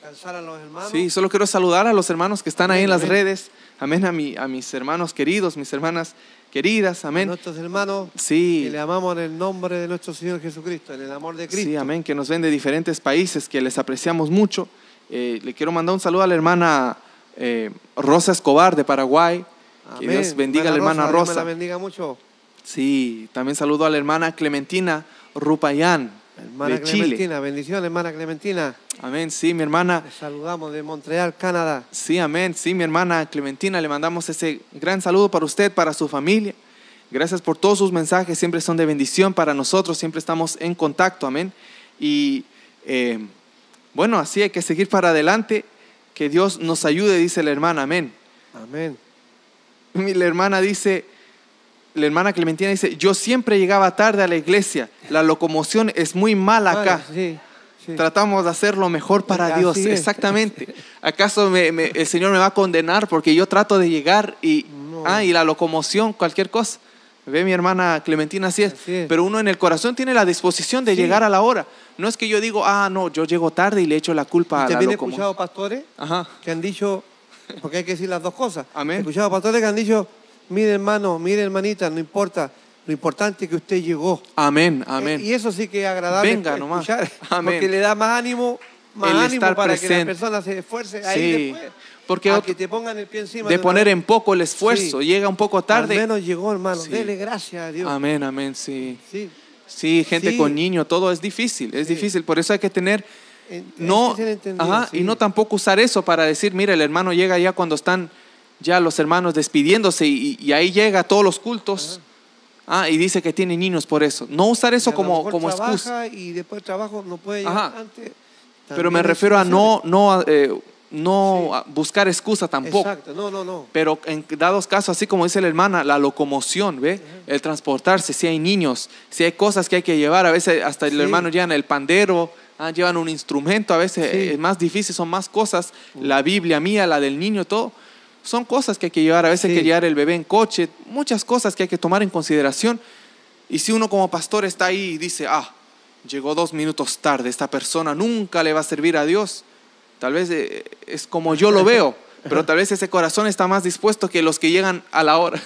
Speaker 2: cansar a los hermanos.
Speaker 1: Sí, solo quiero saludar a los hermanos que están ahí en las
Speaker 2: Amén.
Speaker 1: redes. Amén, a, mi, a mis hermanos queridos, mis hermanas queridas.
Speaker 2: A
Speaker 1: Amén.
Speaker 2: nuestros hermanos
Speaker 1: Sí.
Speaker 2: que le amamos en el nombre de nuestro Señor Jesucristo, en el amor de Cristo.
Speaker 1: Sí, amén, que nos ven de diferentes países, que les apreciamos mucho. Eh, le quiero mandar un saludo a la hermana eh, Rosa Escobar de Paraguay. Que
Speaker 2: Amén.
Speaker 1: Dios bendiga a la hermana
Speaker 2: Dios me
Speaker 1: Rosa.
Speaker 2: la bendiga mucho.
Speaker 1: Sí, también saludo a la hermana Clementina Rupayán
Speaker 2: Hermana
Speaker 1: de Chile.
Speaker 2: Clementina, bendiciones, hermana Clementina.
Speaker 1: Amén, sí, mi hermana.
Speaker 2: Les saludamos de Montreal, Canadá.
Speaker 1: Sí, amén. Sí, mi hermana Clementina, le mandamos ese gran saludo para usted, para su familia. Gracias por todos sus mensajes, siempre son de bendición para nosotros, siempre estamos en contacto, amén. Y eh, bueno, así hay que seguir para adelante. Que Dios nos ayude, dice la hermana, amén.
Speaker 2: Amén.
Speaker 1: La hermana dice, la hermana Clementina dice, yo siempre llegaba tarde a la iglesia, la locomoción es muy mala acá.
Speaker 2: Vale, sí, sí.
Speaker 1: Tratamos de hacer lo mejor para
Speaker 2: Así
Speaker 1: Dios,
Speaker 2: es.
Speaker 1: exactamente. ¿Acaso me- me- el Señor me va a condenar porque yo trato de llegar y,
Speaker 2: No.
Speaker 1: ah, y la locomoción, cualquier cosa? Ve mi hermana Clementina, así es.
Speaker 2: Así es.
Speaker 1: Pero uno en el corazón tiene la disposición de
Speaker 2: Sí.
Speaker 1: llegar a la hora. No es que yo digo, ah, no, yo llego tarde y le echo la culpa a la
Speaker 2: también he escuchado pastores
Speaker 1: Ajá.
Speaker 2: que han dicho, porque hay que decir las dos cosas.
Speaker 1: Amén.
Speaker 2: He escuchado pastores que han dicho, mire hermano, mire hermanita, no importa, lo importante es que usted llegó.
Speaker 1: Amén, amén.
Speaker 2: Eh, Y eso sí que es agradable
Speaker 1: Venga
Speaker 2: escuchar,
Speaker 1: nomás. Amén.
Speaker 2: porque le da más ánimo, más
Speaker 1: El
Speaker 2: ánimo para que la persona se esfuerce ahí
Speaker 1: Sí,
Speaker 2: después.
Speaker 1: porque
Speaker 2: a que te pongan el pie encima.
Speaker 1: de poner en poco el esfuerzo,
Speaker 2: Sí.
Speaker 1: llega un poco
Speaker 2: Al
Speaker 1: tarde.
Speaker 2: menos llegó hermano,
Speaker 1: Sí.
Speaker 2: dele gracias a Dios.
Speaker 1: Amén, amén, sí.
Speaker 2: Sí.
Speaker 1: Sí, gente con niños, todo es difícil, es difícil. Por eso hay que tener,
Speaker 2: En-
Speaker 1: no, ajá,
Speaker 2: sí.
Speaker 1: y no tampoco usar eso para decir, mira, el hermano llega ya cuando están ya los hermanos despidiéndose y, y ahí llega a todos los cultos. Ah, y dice que tiene niños por eso. No usar eso como, como excusa.
Speaker 2: Y después trabajo no puede llegar antes.
Speaker 1: Pero me refiero a no, no, eh, no a buscar excusa tampoco.
Speaker 2: Exacto, no, no, no.
Speaker 1: Pero en dados casos, así como dice la hermana, la locomoción, ¿ve? El transportarse, si hay niños, si hay cosas que hay que llevar, a veces hasta el
Speaker 2: Sí.
Speaker 1: hermano llevan el pandero, ah, llevan un instrumento, a veces
Speaker 2: Sí.
Speaker 1: es más difícil, son más cosas, la Biblia mía, la del niño, todo, son cosas que hay que llevar, a veces hay
Speaker 2: Sí.
Speaker 1: que llevar el bebé en coche, muchas cosas que hay que tomar en consideración. Y si uno como pastor está ahí y dice, ah, llegó dos minutos tarde, esta persona nunca le va a servir a Dios, tal vez eh, es como yo lo veo, pero tal vez ese corazón está más dispuesto que los que llegan a la hora.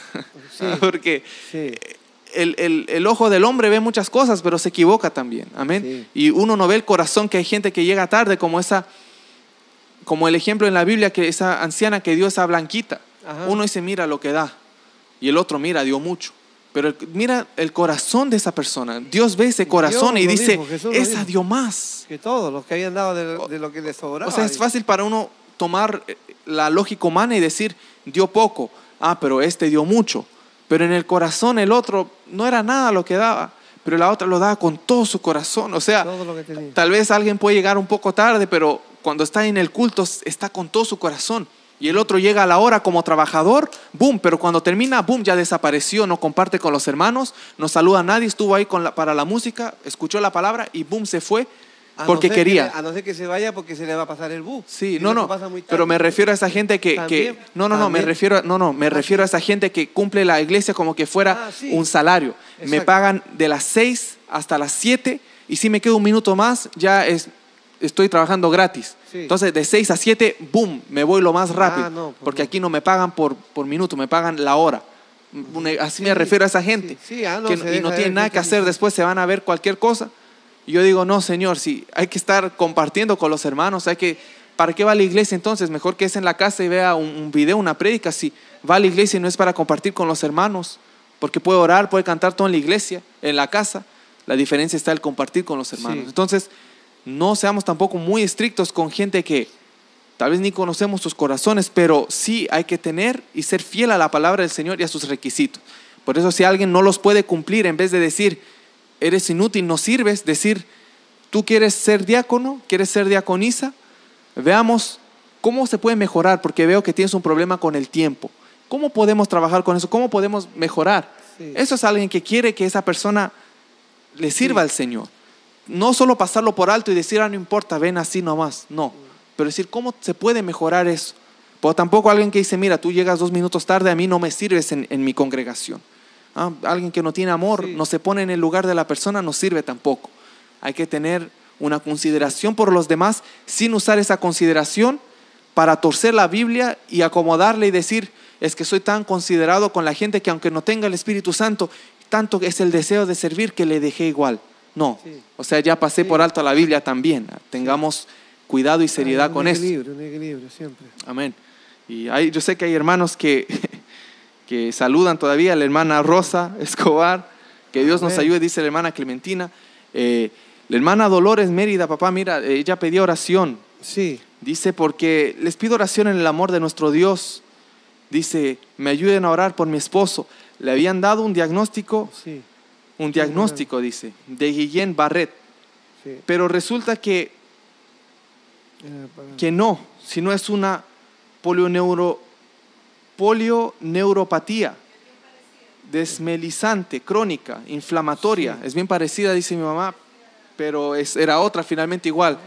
Speaker 2: Sí.
Speaker 1: Porque
Speaker 2: Sí.
Speaker 1: el, el- el ojo del hombre ve muchas cosas, pero se equivoca también. Amén. Y uno no ve el corazón que hay gente que llega tarde, como esa, como el ejemplo en la Biblia, que esa anciana que dio esa blanquita.
Speaker 2: Ajá.
Speaker 1: Uno dice, mira lo que da. Y el otro, mira, dio mucho. Pero mira el corazón de esa persona. Dios ve ese corazón y dice,
Speaker 2: dijo,
Speaker 1: esa dio más.
Speaker 2: Que todos los que habían dado de, de lo que les sobraba.
Speaker 1: O sea, es fácil para uno tomar eh, la lógica humana y decir, dio poco, ah, pero este dio mucho. Pero en el corazón el otro no era nada lo que daba, pero la otra lo daba con todo su corazón. O sea, tal vez alguien puede llegar un poco tarde, pero cuando está en el culto está con todo su corazón. Y el otro llega a la hora como trabajador, boom, pero cuando termina, boom, ya desapareció, no comparte con los hermanos, no saluda a nadie, estuvo ahí con la- para la música, escuchó la palabra y boom, se fue
Speaker 2: no
Speaker 1: porque
Speaker 2: que
Speaker 1: quería.
Speaker 2: le- a no ser que se vaya porque se le va a pasar el bus.
Speaker 1: Sí, no, no, pero me refiero a esa gente que, que no, no, no, me refiero, a- no, no, me refiero a esa gente que cumple la iglesia como que fuera
Speaker 2: Ah, sí.
Speaker 1: un salario. Me pagan de las 6 hasta las 7 y si me quedo un minuto más ya es, estoy trabajando gratis.
Speaker 2: Sí.
Speaker 1: Entonces de 6 a 7, boom, me voy lo más rápido,
Speaker 2: Ah, no, pues
Speaker 1: porque
Speaker 2: no.
Speaker 1: aquí no me pagan por, por minuto, me pagan la hora. Una- Así me
Speaker 2: Sí,
Speaker 1: refiero a esa gente.
Speaker 2: sí, ah, no,
Speaker 1: que y no tienen nada que hacer,
Speaker 2: así.
Speaker 1: después se van a ver cualquier cosa. Y yo digo, no, Señor, sí, hay que estar compartiendo con los hermanos, hay que, ¿para qué va a la iglesia entonces? Mejor que es en la casa y vea un, un video, una prédica, si va a la iglesia y no es para compartir con los hermanos, porque puede orar, puede cantar todo en la iglesia, en la casa, la diferencia está el compartir con los hermanos. Entonces, no seamos tampoco muy estrictos con gente que tal vez ni conocemos sus corazones, pero sí hay que tener y ser fiel a la palabra del Señor y a sus requisitos. Por eso si alguien no los puede cumplir, en vez de decir, eres inútil, no sirves, decir, tú quieres ser diácono, quieres ser diaconisa, veamos cómo se puede mejorar, porque veo que tienes un problema con el tiempo. ¿Cómo podemos trabajar con eso? ¿Cómo podemos mejorar?
Speaker 2: Sí.
Speaker 1: Eso es alguien que quiere que esa persona le sirva
Speaker 2: Sí.
Speaker 1: al Señor. No solo pasarlo por alto y decir, ah, no importa, ven así nomás. No. Pero decir, ¿cómo se puede mejorar eso? Pero tampoco alguien que dice, mira, tú llegas dos minutos tarde, a mí no me sirves en, en mi congregación. Ah, alguien que no tiene amor,
Speaker 2: Sí.
Speaker 1: no se pone en el lugar de la persona, no sirve tampoco. Hay que tener una consideración por los demás sin usar esa consideración para torcer la Biblia y acomodarle y decir, es que soy tan considerado con la gente que aunque no tenga el Espíritu Santo, tanto es el deseo de servir que le dejé igual. No,
Speaker 2: Sí.
Speaker 1: o sea, ya pasé
Speaker 2: Sí.
Speaker 1: por alto la Biblia también. Tengamos cuidado y seriedad
Speaker 2: Ah,
Speaker 1: con
Speaker 2: un
Speaker 1: eso.
Speaker 2: equilibrio, Un equilibrio, siempre.
Speaker 1: Amén. Y hay, yo sé que hay hermanos que, que saludan todavía a la hermana Rosa Escobar. Que Dios nos ayude, dice la hermana Clementina. Eh, la hermana Dolores Mérida, papá, mira, ella pedía oración.
Speaker 2: Sí,
Speaker 1: Dice, porque les pido oración en el amor de nuestro Dios. Dice, me ayuden a orar por mi esposo. Le habían dado un diagnóstico,
Speaker 2: sí,
Speaker 1: un diagnóstico, dice, de Guillén Barret.
Speaker 2: Sí.
Speaker 1: Pero resulta que,
Speaker 2: Eh,
Speaker 1: que no, sino es una polioneuro, polioneuropatía desmelizante, crónica, inflamatoria.
Speaker 2: Sí.
Speaker 1: Es bien parecida, dice mi mamá, pero es, era otra finalmente igual.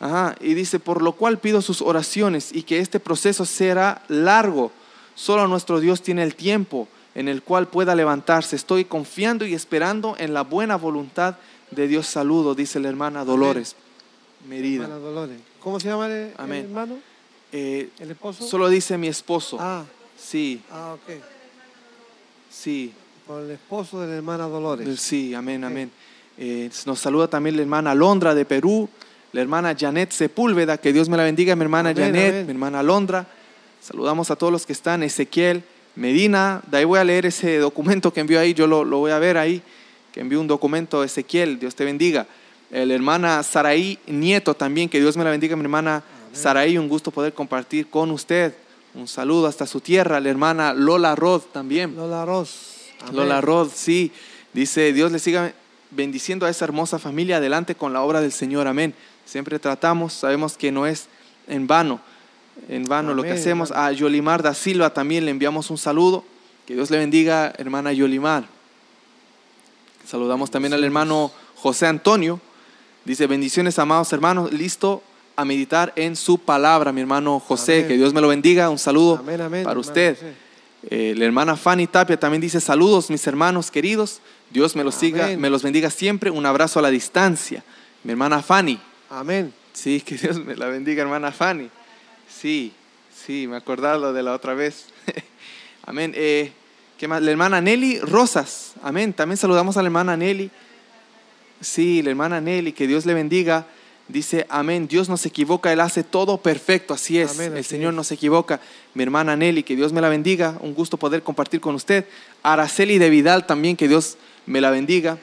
Speaker 1: Ajá, y dice, por lo cual pido sus oraciones y que este proceso será largo. Solo nuestro Dios tiene el tiempo en el cual pueda levantarse. Estoy confiando y esperando en la buena voluntad de Dios. Saludo, dice la hermana Dolores Merida.
Speaker 2: Hermana Dolores. ¿Cómo se llama el, hermano?
Speaker 1: Eh,
Speaker 2: ¿El esposo?
Speaker 1: solo dice mi esposo.
Speaker 2: Ah,
Speaker 1: Sí,
Speaker 2: ah, ok.
Speaker 1: sí.
Speaker 2: Por el esposo de la hermana Dolores.
Speaker 1: Sí, amén, amén. Eh, nos saluda también la hermana Alondra de Perú, la hermana Janet Sepúlveda, que Dios me la bendiga, mi hermana
Speaker 2: Amén,
Speaker 1: Janet,
Speaker 2: amén.
Speaker 1: mi hermana Alondra. Saludamos a todos los que están, Ezequiel, Medina, de ahí voy a leer ese documento que envió ahí, yo lo, lo voy a ver ahí, que envió un documento, Ezequiel, Dios te bendiga. La hermana Saraí Nieto también, que Dios me la bendiga, mi hermana Saraí, un gusto poder compartir con usted. Un saludo hasta su tierra, la hermana Lola Rod también.
Speaker 2: Lola. Amén.
Speaker 1: Lola Rod, sí. Dice, Dios le siga bendiciendo a esa hermosa familia adelante con la obra del Señor. Amén. Siempre tratamos, sabemos que no es en vano, en vano lo que hacemos. A Yolimar da Silva también le enviamos un saludo. Que Dios le bendiga, hermana Yolimar. Saludamos también al hermano José Antonio. Dice, bendiciones, amados hermanos, listo a meditar en su palabra, mi hermano José.
Speaker 2: Amén.
Speaker 1: Que Dios me lo bendiga. Un saludo
Speaker 2: Amén, amén,
Speaker 1: para usted. Eh, la hermana Fanny Tapia también dice saludos mis hermanos queridos. Dios me los, siga, me los bendiga siempre. Un abrazo a la distancia. Mi hermana Fanny.
Speaker 2: Amén.
Speaker 1: Sí, que Dios me la bendiga, hermana Fanny. Sí, sí, me acordaba lo de la otra vez. Amén. Eh, ¿Qué más? La hermana Nelly Rosas. Amén. También saludamos a la hermana Nelly. Sí, la hermana Nelly, que Dios le bendiga. Dice, amén, Dios no se equivoca, Él hace todo perfecto, así es,
Speaker 2: Amén,
Speaker 1: el Señor
Speaker 2: es.
Speaker 1: no se equivoca. Mi hermana Nelly, que Dios me la bendiga, un gusto poder compartir con usted. Araceli de Vidal también, que Dios me la bendiga.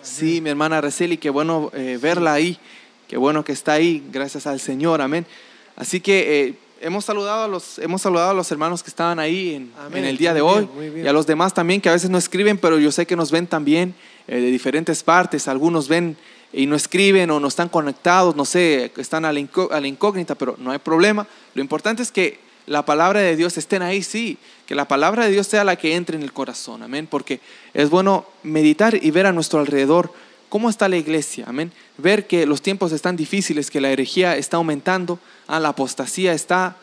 Speaker 1: Sí, mi hermana Araceli, qué bueno eh, verla ahí, qué bueno que está ahí, gracias al Señor, amén. Así que eh, hemos, saludado a los, hemos saludado a los hermanos que estaban ahí en,
Speaker 2: Amén.
Speaker 1: en el día de hoy y a los demás también que a veces no escriben, pero yo sé que nos ven también eh, de diferentes partes, algunos ven y no escriben o no están conectados, no sé, están a la, incó- a la incógnita, pero no hay problema. Lo importante es que la palabra de Dios estén ahí, sí, que la palabra de Dios sea la que entre en el corazón, amén, porque es bueno meditar y ver a nuestro alrededor cómo está la iglesia, amén, ver que los tiempos están difíciles, que la herejía está aumentando, ah, la apostasía está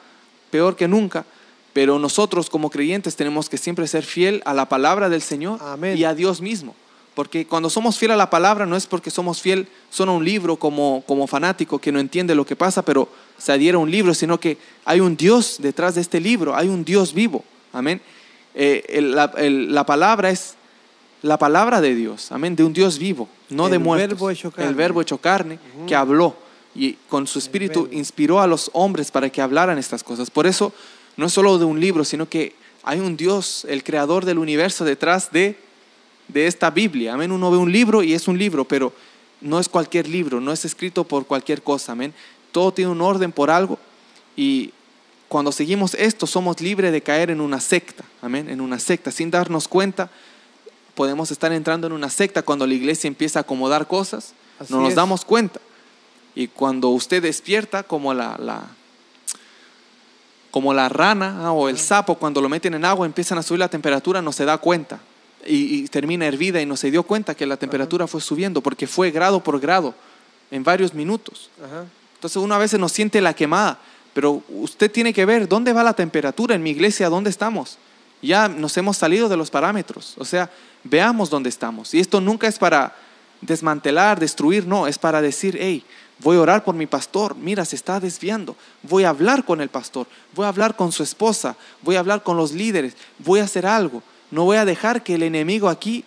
Speaker 1: peor que nunca, pero nosotros como creyentes tenemos que siempre ser fiel a la palabra del Señor
Speaker 2: Amén.
Speaker 1: y a Dios mismo. Porque cuando somos fiel a la palabra no es porque somos fiel solo a un libro como, como fanático que no entiende lo que pasa, pero se adhiere a un libro, sino que hay un Dios detrás de este libro, hay un Dios vivo. Amén. Eh, el- la, el- la palabra es la palabra de Dios, amén, de un Dios vivo, no de
Speaker 2: El
Speaker 1: muertos.
Speaker 2: verbo hecho carne.
Speaker 1: El verbo hecho carne que habló y con su espíritu inspiró a los hombres para que hablaran estas cosas. Por eso no es solo de un libro, sino que hay un Dios, el creador del universo detrás de, de esta Biblia. Amén. Uno ve un libro y es un libro, pero no es cualquier libro, no es escrito por cualquier cosa. Amén. Todo tiene un orden por algo y cuando seguimos esto somos libres de caer en una secta. Amén. En una secta sin darnos cuenta. Podemos estar entrando en una secta cuando la iglesia empieza a acomodar cosas.
Speaker 2: Así
Speaker 1: no nos
Speaker 2: es.
Speaker 1: damos cuenta. Y cuando usted despierta como la, la- como la rana ah, o el sapo, cuando lo meten en agua empiezan a subir la temperatura, no se da cuenta. Y, y termina hervida y no se dio cuenta que la temperatura fue subiendo porque fue grado por grado en varios minutos.
Speaker 2: Ajá.
Speaker 1: Entonces uno a veces no siente la quemada, pero usted tiene que ver dónde va la temperatura en mi iglesia, dónde estamos. Ya nos hemos salido de los parámetros, o sea, veamos dónde estamos. Y esto nunca es para desmantelar, destruir, no, es para decir, hey, voy a orar por mi pastor, mira, se está desviando, voy a hablar con el pastor, voy a hablar con su esposa, voy a hablar con los líderes, voy a hacer algo. No voy a dejar que el enemigo aquí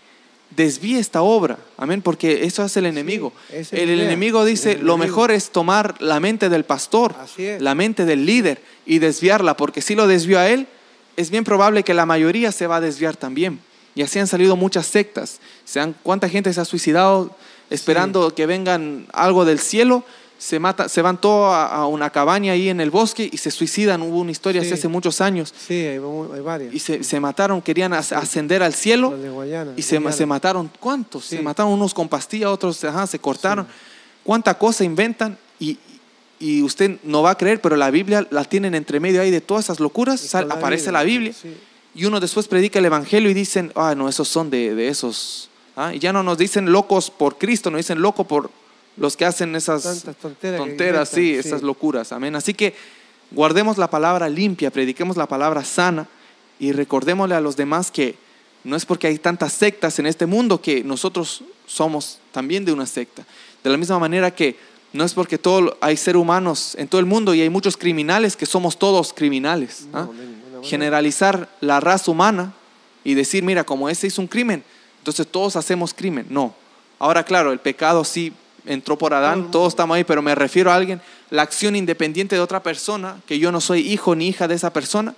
Speaker 1: desvíe esta obra, amén, porque eso hace el enemigo. el, enemigo dice,
Speaker 2: el
Speaker 1: lo mejor es tomar la mente del pastor, la mente del líder y desviarla, porque si lo desvió a él, es bien probable que la mayoría se va a desviar también. Y así han salido muchas sectas. ¿Se dan- ¿Cuánta gente se ha suicidado esperando que vengan algo del cielo? se, mata, se van todos a, a una cabaña ahí en el bosque y se suicidan. Hubo una historia
Speaker 2: Sí.
Speaker 1: así hace muchos años.
Speaker 2: Sí, hay, varias.
Speaker 1: Y se, se mataron, querían as- ascender al cielo
Speaker 2: Las de Guayana.
Speaker 1: y se,
Speaker 2: Guayana.
Speaker 1: se mataron. ¿Cuántos?
Speaker 2: Sí.
Speaker 1: Se mataron unos con pastilla, otros ajá, se cortaron. ¿Cuánta cosa inventan? Y, y usted no va a creer, pero la Biblia la tienen entre medio ahí de todas esas locuras. Aparece la Biblia.
Speaker 2: Sí.
Speaker 1: Y uno después predica el Evangelio y dicen, ah, no, esos son de, de esos. ¿ah? Y ya no nos dicen locos por Cristo, nos dicen loco por los que hacen esas
Speaker 2: tonteras.
Speaker 1: sí, esas locuras. Amén. Así que guardemos la palabra limpia, prediquemos la palabra sana y recordémosle a los demás que no es porque hay tantas sectas en este mundo que nosotros somos también de una secta. De la misma manera que no es porque todo, hay seres humanos en todo el mundo y hay muchos criminales que somos todos criminales.
Speaker 2: No,
Speaker 1: ¿ah? Generalizar la raza humana y decir, mira, como ese hizo un crimen, entonces todos hacemos crimen. No. Ahora, claro, el pecado sí entró por Adán, todos estamos ahí, pero me refiero a alguien, la acción independiente de otra persona, que yo no soy hijo ni hija de esa persona,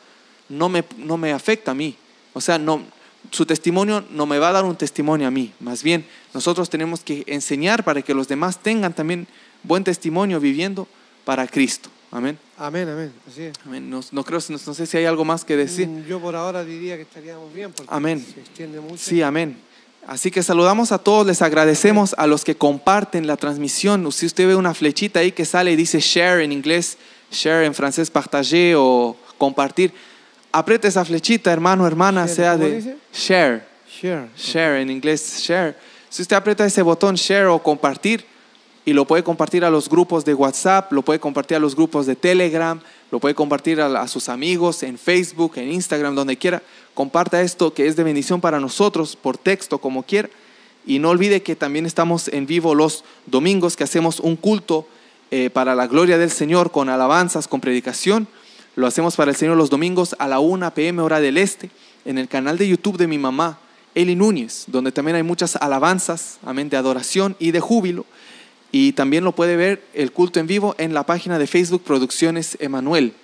Speaker 1: no me, no me afecta a mí. O sea, no, su testimonio no me va a dar un testimonio a mí. Más bien, nosotros tenemos que enseñar para que los demás tengan también buen testimonio viviendo para Cristo. Amén.
Speaker 2: Amén, amén. Así es.
Speaker 1: Amén. No, no creo, no, no sé si hay algo más que decir.
Speaker 2: Mm, Yo por ahora diría que estaríamos bien porque
Speaker 1: Amén.
Speaker 2: se extiende mucho.
Speaker 1: Sí, amén. Así que saludamos a todos, les agradecemos a los que comparten la transmisión. Si usted ve una flechita ahí que sale y dice share en inglés, share en francés, partager o compartir, apriete esa flechita, hermano, hermana,
Speaker 2: Share,
Speaker 1: sea
Speaker 2: ¿cómo
Speaker 1: de
Speaker 2: dice?
Speaker 1: share,
Speaker 2: Share.
Speaker 1: share en inglés, share. Si usted aprieta ese botón share o compartir y lo puede compartir a los grupos de WhatsApp, lo puede compartir a los grupos de Telegram, lo puede compartir a, sus amigos en Facebook, en Instagram, donde quiera. Comparta esto que es de bendición para nosotros por texto, como quiera. Y no olvide que también estamos en vivo los domingos, que hacemos un culto eh, para la gloria del Señor con alabanzas, con predicación. Lo hacemos para el Señor los domingos a la 1 p.m. hora del este, en el canal de YouTube de mi mamá, Eli Núñez, donde también hay muchas alabanzas, amén, de adoración y de júbilo. Y también lo puede ver el culto en vivo en la página de Facebook Producciones Emanuel.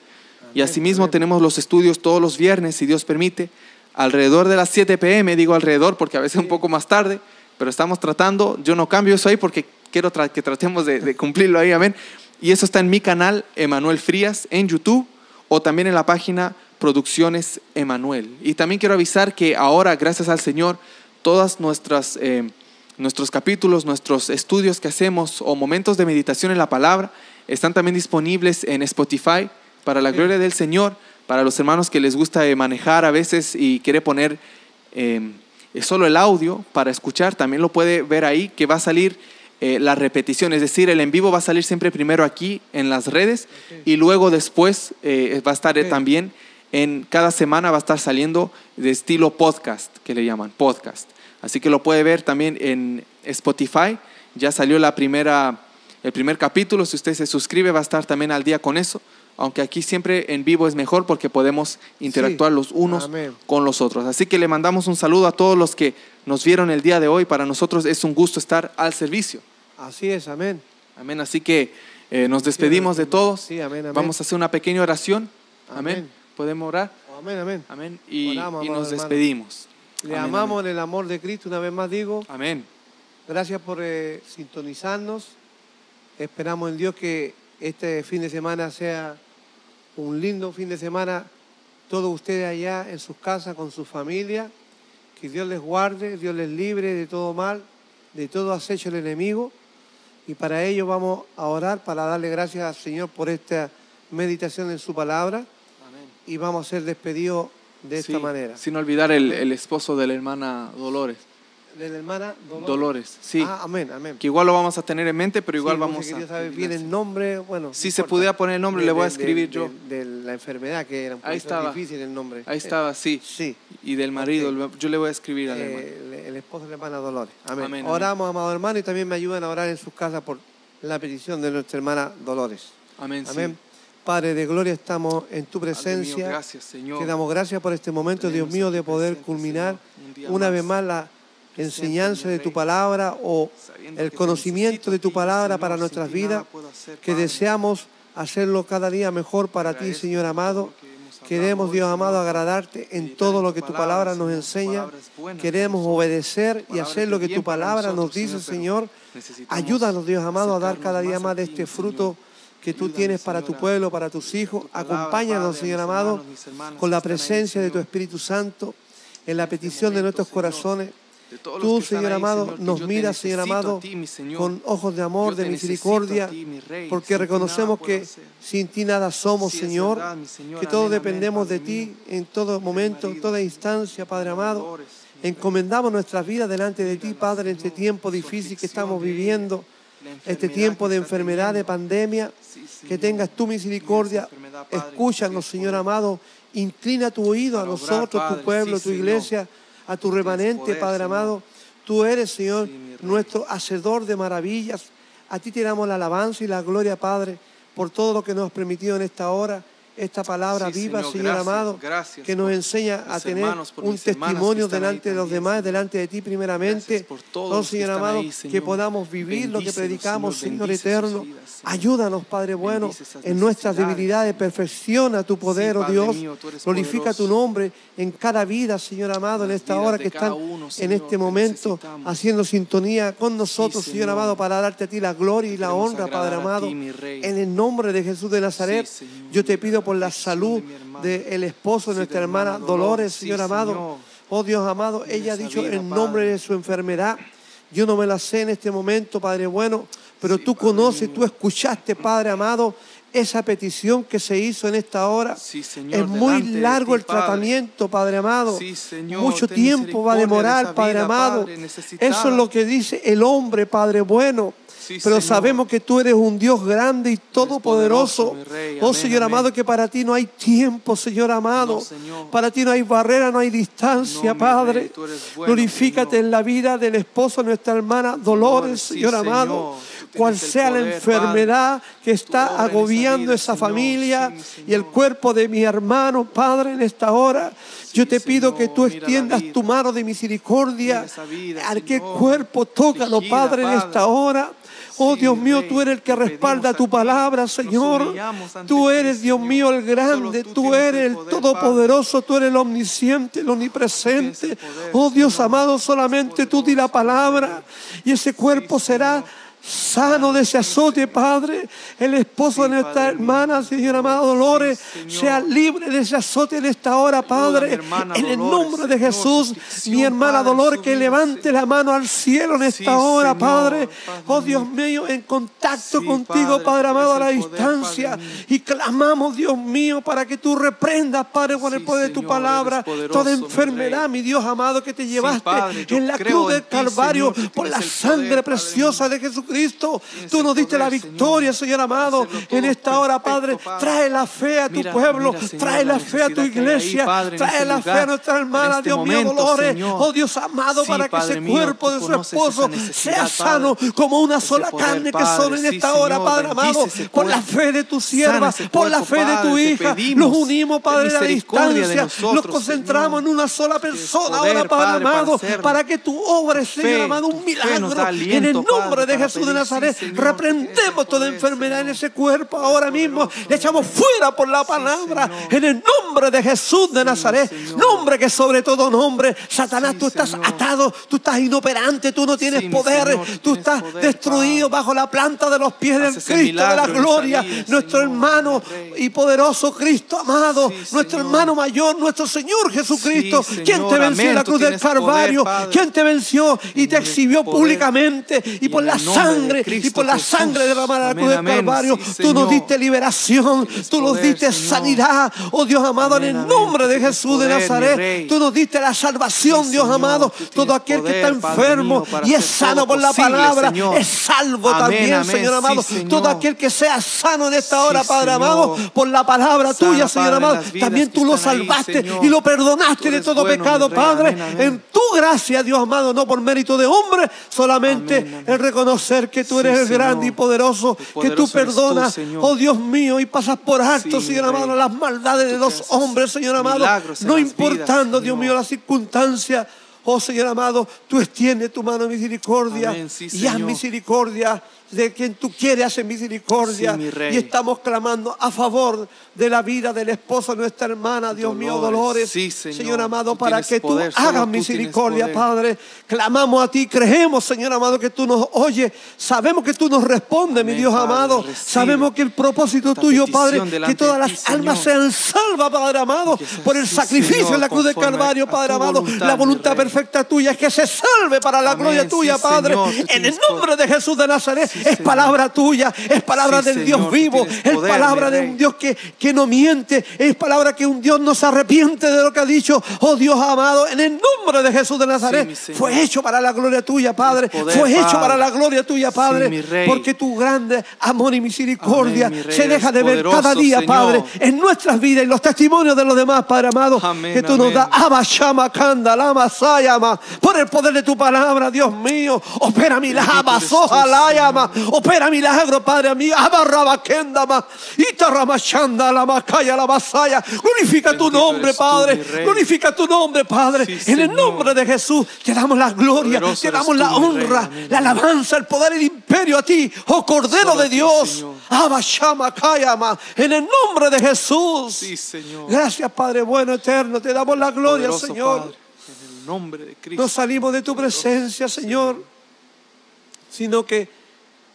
Speaker 1: Y asimismo tenemos los estudios todos los viernes, si Dios permite, alrededor de las 7 pm, digo alrededor porque a veces un poco más tarde, pero estamos tratando, yo no cambio eso ahí porque quiero tra- que tratemos de, de cumplirlo ahí, amén. Y eso está en mi canal, Emanuel Frías, en YouTube, o también en la página Producciones Emanuel. Y también quiero avisar que ahora, gracias al Señor, todas nuestras... eh, Nuestros capítulos, nuestros estudios que hacemos o momentos de meditación en la palabra están también disponibles en Spotify para la gloria del Señor, para los hermanos que les gusta eh, manejar a veces y quiere poner eh, solo el audio para escuchar, también lo puede ver ahí que va a salir eh, la repetición, es decir, el en vivo va a salir siempre primero aquí en las redes y luego después eh, va a estar también en cada semana va a estar saliendo de estilo podcast, que le llaman podcast. Así que lo puede ver también en Spotify. Ya salió la primera, el primer capítulo. Si usted se suscribe, va a estar también al día con eso. Aunque aquí siempre en vivo es mejor porque podemos interactuar los unos
Speaker 2: Amén.
Speaker 1: con los otros. Así que le mandamos un saludo a todos los que nos vieron el día de hoy. Para nosotros es un gusto estar al servicio.
Speaker 2: Así es, amén.
Speaker 1: Amén. Así que eh, nos despedimos de todos.
Speaker 2: Sí, amén, amén.
Speaker 1: Vamos a hacer una pequeña oración. Amén.
Speaker 2: Amén.
Speaker 1: Podemos orar.
Speaker 2: Amén, amén.
Speaker 1: Amén. Y,
Speaker 2: Oramos,
Speaker 1: y nos despedimos.
Speaker 2: Le
Speaker 1: Amén,
Speaker 2: amamos en el amor de Cristo, una vez más digo.
Speaker 1: Amén.
Speaker 2: Gracias por eh, sintonizarnos. Esperamos en Dios que este fin de semana sea un lindo fin de semana. Todos ustedes allá en sus casas, con su familia. Que Dios les guarde, Dios les libre de todo mal, de todo acecho del enemigo. Y para ello vamos a orar para darle gracias al Señor por esta meditación en su palabra.
Speaker 1: Amén.
Speaker 2: Y vamos a ser despedidos de esta
Speaker 1: Sí,
Speaker 2: manera.
Speaker 1: Sin olvidar el, el esposo de la hermana Dolores.
Speaker 2: De la hermana Dolores.
Speaker 1: Dolores, sí.
Speaker 2: Ah, amén, amén.
Speaker 1: Que igual lo vamos a tener en mente, pero igual
Speaker 2: Sí,
Speaker 1: vamos a.
Speaker 2: saber bien el nombre, bueno.
Speaker 1: Si se pudiera poner el nombre,
Speaker 2: De-
Speaker 1: le voy a
Speaker 2: de-
Speaker 1: escribir
Speaker 2: de-
Speaker 1: yo.
Speaker 2: De, la enfermedad, que era un
Speaker 1: Ahí estaba.
Speaker 2: difícil el nombre.
Speaker 1: Ahí estaba, sí.
Speaker 2: Sí.
Speaker 1: Y del marido, el- yo le voy a escribir al
Speaker 2: Eh,
Speaker 1: hermano.
Speaker 2: el, el esposo de la hermana Dolores. Amén.
Speaker 1: Amén, amén.
Speaker 2: Oramos, amado hermano, y también me ayudan a orar en sus casas por la petición de nuestra hermana Dolores.
Speaker 1: Amén. sí.
Speaker 2: Padre de gloria, estamos en tu
Speaker 1: presencia. Mío, gracias, Señor.
Speaker 2: Te damos gracias por este momento, Dios mío, de poder culminar una vez más la enseñanza de tu palabra o el conocimiento de tu palabra para nuestras vidas, que deseamos hacerlo cada día mejor para ti, Señor amado. Queremos, Dios amado, agradarte en todo lo que tu
Speaker 1: palabra
Speaker 2: nos enseña. Queremos obedecer y hacer lo que tu palabra nos dice,
Speaker 1: Señor.
Speaker 2: Ayúdanos, Dios amado, a dar cada día
Speaker 1: más
Speaker 2: de este fruto que tú tienes para tu pueblo, para tus hijos. Acompáñanos, Señor amado, con la presencia de tu Espíritu Santo en la petición de nuestros corazones. Tú, Señor amado, nos miras, Señor amado, con ojos de amor, de misericordia, porque reconocemos que sin ti nada somos, Señor, que todos dependemos de ti en todo momento, en toda instancia, Padre amado. Encomendamos nuestras vidas delante de ti, Padre, en este tiempo difícil que estamos viviendo este tiempo de enfermedad, de pandemia, que tengas tu misericordia. Escúchanos, Señor amado. Inclina tu oído a nosotros, tu pueblo, tu iglesia, a tu remanente, Padre amado. Tú eres, Señor, nuestro hacedor de maravillas. A ti te damos la alabanza y la gloria, Padre, por todo lo que nos has permitido en esta hora esta palabra viva,
Speaker 1: Señor,
Speaker 2: amado, que nos enseña a tener un testimonio delante de los demás, delante de ti primeramente.
Speaker 1: Por
Speaker 2: oh, Señor amado, que podamos vivir lo que predicamos,
Speaker 1: Señor,
Speaker 2: eterno.
Speaker 1: Vidas,
Speaker 2: Ayúdanos, Padre bueno, en nuestras debilidades, perfecciona tu poder, oh Dios. Glorifica tu nombre en cada vida, Señor amado, en esta hora que están en este momento haciendo sintonía con nosotros, Señor amado, para darte a ti la gloria y la honra, Padre amado. En el nombre de Jesús de Nazaret, yo te pido por la salud del de esposo de nuestra hermana Dolores, Señor amado. Oh Dios amado, ella ha dicho en nombre de su enfermedad, yo no me la sé en este momento, Padre bueno, pero tú conoces, tú escuchaste, Padre amado, esa petición que se hizo en esta hora. Es muy largo el tratamiento, Padre amado. Mucho tiempo va a demorar, Padre amado. Eso es lo que dice el hombre, Padre bueno. Pero sabemos que tú eres un Dios grande y todopoderoso. Oh Señor amado, que para ti no hay tiempo, Señor amado. Para ti no hay barrera, no hay distancia, Padre.
Speaker 1: Bueno,
Speaker 2: Glorifícate en la vida del esposo de nuestra hermana Dolores, Señor amado. Cual sea la enfermedad que está agobiando esa,
Speaker 1: esa
Speaker 2: familia y el cuerpo de mi hermano, Padre, en esta hora. Yo te pido que tú extiendas tu mano de misericordia
Speaker 1: vida,
Speaker 2: a aquel
Speaker 1: Señor,
Speaker 2: cuerpo, tócalo, Padre, en esta hora. Oh Dios mío, tú eres el que respalda tu palabra, Señor. Tú eres, Dios mío, el grande,
Speaker 1: tú
Speaker 2: eres el todopoderoso, tú eres el omnisciente, el omnipresente. Oh Dios amado, solamente tú di la palabra y ese cuerpo será Sano de ese azote, Padre. El esposo de nuestra hermana, Señor amado Dolores, sea libre de ese azote en esta hora, Padre. En el nombre de Jesús, mi hermana Dolores, que levante la mano al cielo en esta hora, Padre. Oh Dios
Speaker 1: mío,
Speaker 2: en contacto contigo,
Speaker 1: Padre
Speaker 2: amado, a la distancia. Y clamamos, Dios mío, para que tú reprendas, Padre, con el poder de tu palabra, toda enfermedad, mi Dios amado, que te llevaste en la cruz del Calvario por la sangre preciosa de Jesucristo.
Speaker 1: Cristo.
Speaker 2: Tú nos diste la victoria,
Speaker 1: Señor
Speaker 2: amado, en esta hora, Padre. Trae la fe a tu pueblo, trae la fe a tu iglesia, trae la fe a nuestra hermana, Dios mío, Dolores. Oh Dios amado, para que ese cuerpo de su esposo sea sano como una sola carne que son en esta hora, Padre amado. Por la fe de tu sierva, por la fe de tu hija, nos unimos, Padre, a la distancia, nos concentramos en una sola persona ahora, Padre amado, para que tu obra Señor amado, un milagro en el nombre de Jesús de Nazaret. Reprendemos toda enfermedad en ese cuerpo ahora mismo. Le echamos fuera por la palabra. en el nombre de Jesús de Nazaret. Nombre que sobre todo nombre. Satanás, tú estás atado, tú estás inoperante, tú no tienes poder,
Speaker 1: tú
Speaker 2: estás destruido bajo la planta de los pies del Cristo de la gloria. Nuestro hermano y poderoso Cristo amado, nuestro hermano mayor, nuestro Señor Jesucristo, quien te venció en la cruz del Calvario, quien te venció y te exhibió públicamente y por la sangre y por la sangre derramada amén, la cruz del Calvario, tú nos diste liberación, tú nos diste sanidad, oh Dios amado, en el nombre de Jesús de Nazaret, tú nos diste la salvación, Dios amado, todo aquel que está enfermo y es sano por la palabra, es salvo también, Señor amado, todo aquel que sea sano en esta hora, Padre amado, por la palabra tuya, Señor amado, también tú lo salvaste y lo perdonaste de todo pecado, Padre, en tu gracia, Dios amado, no por mérito de hombre, solamente el reconocer que tú eres el grande y poderoso, que tú perdonas, oh Dios mío, y pasas por alto, Señor amado, las maldades de los hombres, Señor amado, no importando, Dios mío, las circunstancias. Oh Señor amado, tú extiendes tu mano de misericordia y haz misericordia de quien tú quieres hacer misericordia. Y estamos clamando a favor de la vida del esposo de nuestra hermana, Dios mío,
Speaker 1: Dolores. Sí, Señor.
Speaker 2: amado, para que tú
Speaker 1: poder,
Speaker 2: hagas misericordia. Padre. Clamamos a ti, creemos, Señor amado, que tú nos oyes. Sabemos que tú nos respondes, mi Dios
Speaker 1: Padre,
Speaker 2: amado.
Speaker 1: recibe
Speaker 2: Sabemos que el propósito tuyo, Padre, que todas las
Speaker 1: ti,
Speaker 2: almas sean salvas, Padre amado, por el sacrificio
Speaker 1: Señor,
Speaker 2: en la cruz del Calvario, Padre amado.
Speaker 1: voluntad,
Speaker 2: la voluntad perfecta tuya es que se salve para la
Speaker 1: Amén,
Speaker 2: gloria
Speaker 1: sí,
Speaker 2: tuya, Padre.
Speaker 1: Señor,
Speaker 2: en el nombre de Jesús de Nazaret es palabra tuya, es palabra del Dios vivo, es palabra de un Dios que, que no miente, es palabra que un Dios no se arrepiente de lo que ha dicho. Oh Dios amado, en el nombre de Jesús de Nazaret fue hecho para la gloria tuya, Padre.
Speaker 1: Poder,
Speaker 2: fue hecho
Speaker 1: Padre.
Speaker 2: para la gloria tuya, Padre. porque tu grande amor y misericordia
Speaker 1: Amén,
Speaker 2: se deja de ver cada día,
Speaker 1: Señor.
Speaker 2: Padre, en nuestras vidas y los testimonios de los demás, Padre amado,
Speaker 1: Amén,
Speaker 2: que tú nos das. Abba, Shama, Kanda, Lama, Sayama, por el poder de tu palabra, Dios mío, opera milagros. Layama, opera milagro, Padre mío, Abba, Raba, Kendama, Ita, Rama, Glorifica tu nombre, Padre, glorifica tu nombre, Padre, en el nombre de Jesús, te damos la gloria, te damos la honra, la alabanza, el poder el imperio a ti, oh Cordero de Dios, en el nombre de Jesús. Gracias, Padre bueno, eterno. Te damos la gloria, Señor.
Speaker 1: Nombre de Cristo.
Speaker 2: No salimos de tu presencia, Señor, sino que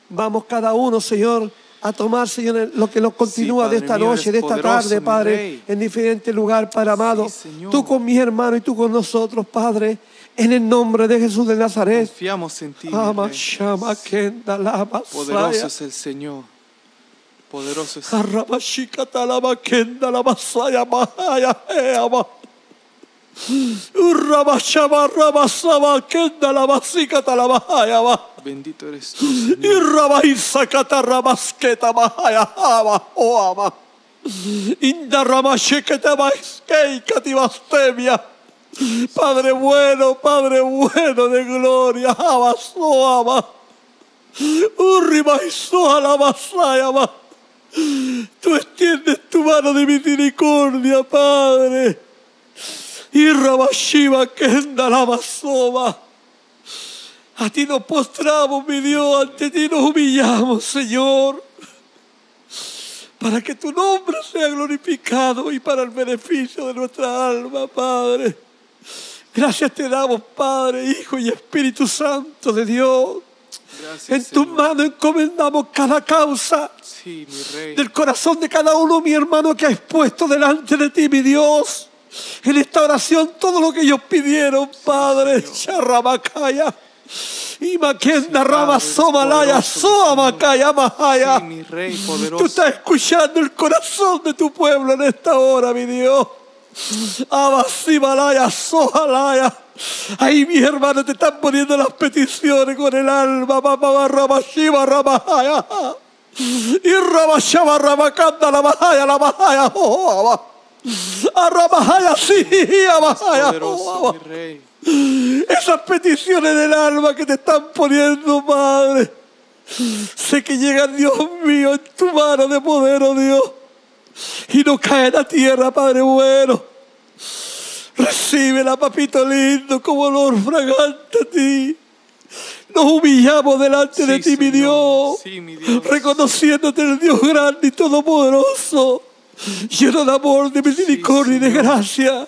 Speaker 2: vamos cada uno, Señor, a tomar, Señor, lo que nos continúa de esta
Speaker 1: mío,
Speaker 2: noche, de esta
Speaker 1: poderoso,
Speaker 2: tarde, Padre, en diferentes lugares, Padre amado.
Speaker 1: Señor.
Speaker 2: Tú con mis hermanos y tú con nosotros, Padre, en el nombre de Jesús de Nazaret.
Speaker 1: Confiamos en ti,
Speaker 2: Ama, shama, kenda, lama,
Speaker 1: Poderoso es el Señor. Poderoso es
Speaker 2: Arrabashikata lama,
Speaker 1: Bendito eres tú, Señor.
Speaker 2: Irrabaisakata ramasketa mahaya hama oama. Inda ramasheketa maiskeikati bastemia. Padre bueno, Padre bueno de gloria, ama soama. Urrimaisoa la masaya ma. Tú extiendes tu mano de misericordia, Padre. Irrabashiva kenda la masoma. A ti nos postramos, mi Dios, ante ti nos humillamos, Señor, para que tu nombre sea glorificado y para el beneficio de nuestra alma, Padre. Gracias te damos, Padre, Hijo y Espíritu Santo de Dios.
Speaker 1: Gracias,
Speaker 2: En tus manos encomendamos cada causa
Speaker 1: Sí, mi Rey.
Speaker 2: del corazón de cada uno, mi hermano, que ha expuesto delante de ti, mi Dios. En esta oración, todo lo que ellos pidieron, Padre, Charrabacaya. Somalaya,
Speaker 1: mi Rey
Speaker 2: Tú
Speaker 1: poderoso.
Speaker 2: estás escuchando el corazón de tu pueblo en esta hora, mi Dios. Abasimalaya, Soalaya. Ahí mis hermanos te están poniendo las peticiones con el alma. Mamá, Ramashiva, Ramahaya. Y Ramashaba, Ramakanda, la Mahaya, la Mahaya, oh, Oh,
Speaker 1: Poderoso, mi Rey.
Speaker 2: Esas peticiones del alma que te están poniendo, Padre. Sé que llegan, Dios mío, en tu mano de poder, oh Dios. Y no caen a tierra, Padre bueno. Recíbela, papito lindo, como olor fragante a ti. Nos humillamos delante de ti, mi. Dios.
Speaker 1: Sí, mi Dios.
Speaker 2: Reconociéndote el Dios grande y todopoderoso. Lleno de amor, de misericordia y de gracia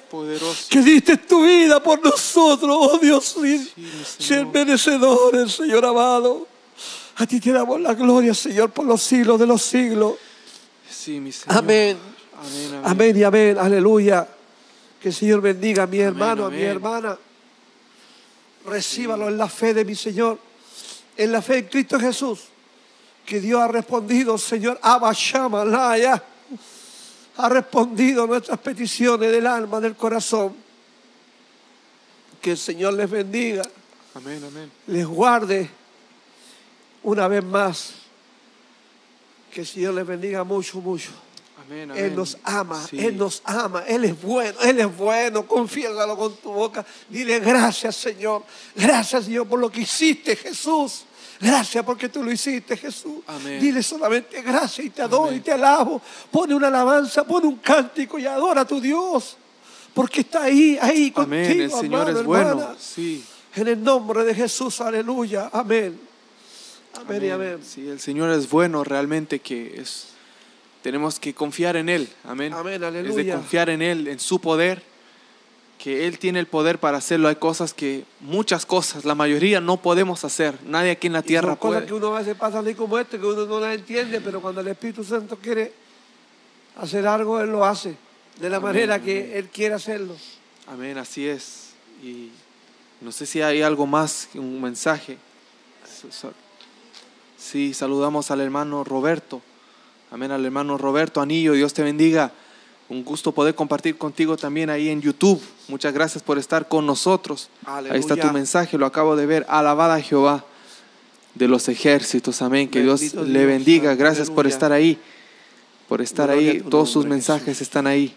Speaker 2: que diste tu vida por nosotros, oh Dios, sin ser merecedores, Señor amado. A ti te damos la gloria, Señor, por los siglos de los siglos. Amén.
Speaker 1: Amén,
Speaker 2: y amén, aleluya. Que el Señor bendiga a mi hermano, a mi hermana. Recíbalo en la fe de mi Señor, en la fe en Cristo Jesús, que Dios ha respondido, Señor, Abba Shama. Ha respondido nuestras peticiones del alma, del corazón. Que el Señor les bendiga,
Speaker 1: Amén, amén.
Speaker 2: les guarde una vez más. Que el Señor les bendiga mucho, mucho.
Speaker 1: Amén, amén.
Speaker 2: Él nos ama,
Speaker 1: Sí.
Speaker 2: Él nos ama, Él es bueno, Él es bueno, confiésalo con tu boca. Dile gracias Señor, gracias Señor por lo que hiciste Jesús. Gracias porque tú lo hiciste Jesús.
Speaker 1: Amén.
Speaker 2: Dile solamente gracias y te adoro
Speaker 1: Amén.
Speaker 2: y te alabo. Pone una alabanza, pone un cántico y adora a tu Dios. Porque está ahí, ahí contigo.
Speaker 1: Amén. El Señor
Speaker 2: hermano,
Speaker 1: es bueno. Sí.
Speaker 2: En el nombre de Jesús, aleluya. Amén. Amén y amén.
Speaker 1: Sí, el Señor es bueno realmente que es tenemos que confiar en él. Amén.
Speaker 2: Amén,
Speaker 1: Es de
Speaker 2: aleluya.
Speaker 1: confiar en él, en su poder, que él tiene el poder para hacerlo. Hay cosas que muchas cosas, la mayoría no podemos hacer. Nadie aquí en la
Speaker 2: Y son
Speaker 1: tierra
Speaker 2: cosas
Speaker 1: puede.
Speaker 2: que uno a veces pasa así como este, que uno no las entiende, pero cuando el Espíritu Santo quiere hacer algo, Él lo hace de la
Speaker 1: Amén,
Speaker 2: manera
Speaker 1: amén.
Speaker 2: que Él quiere hacerlo.
Speaker 1: Amén, así es. Y no sé si hay algo más, un mensaje. Sí, saludamos al hermano Roberto. Amén, al hermano Roberto Anillo. Dios te bendiga. Un gusto poder compartir contigo también ahí en YouTube. Muchas gracias por estar con nosotros. Ahí está tu mensaje, lo acabo de ver. Alabada a Jehová de los ejércitos. Amén. Que Dios le bendiga. Gracias por estar ahí. Por estar
Speaker 2: Gloria
Speaker 1: ahí. Todos sus mensajes
Speaker 2: Jesús.
Speaker 1: están ahí.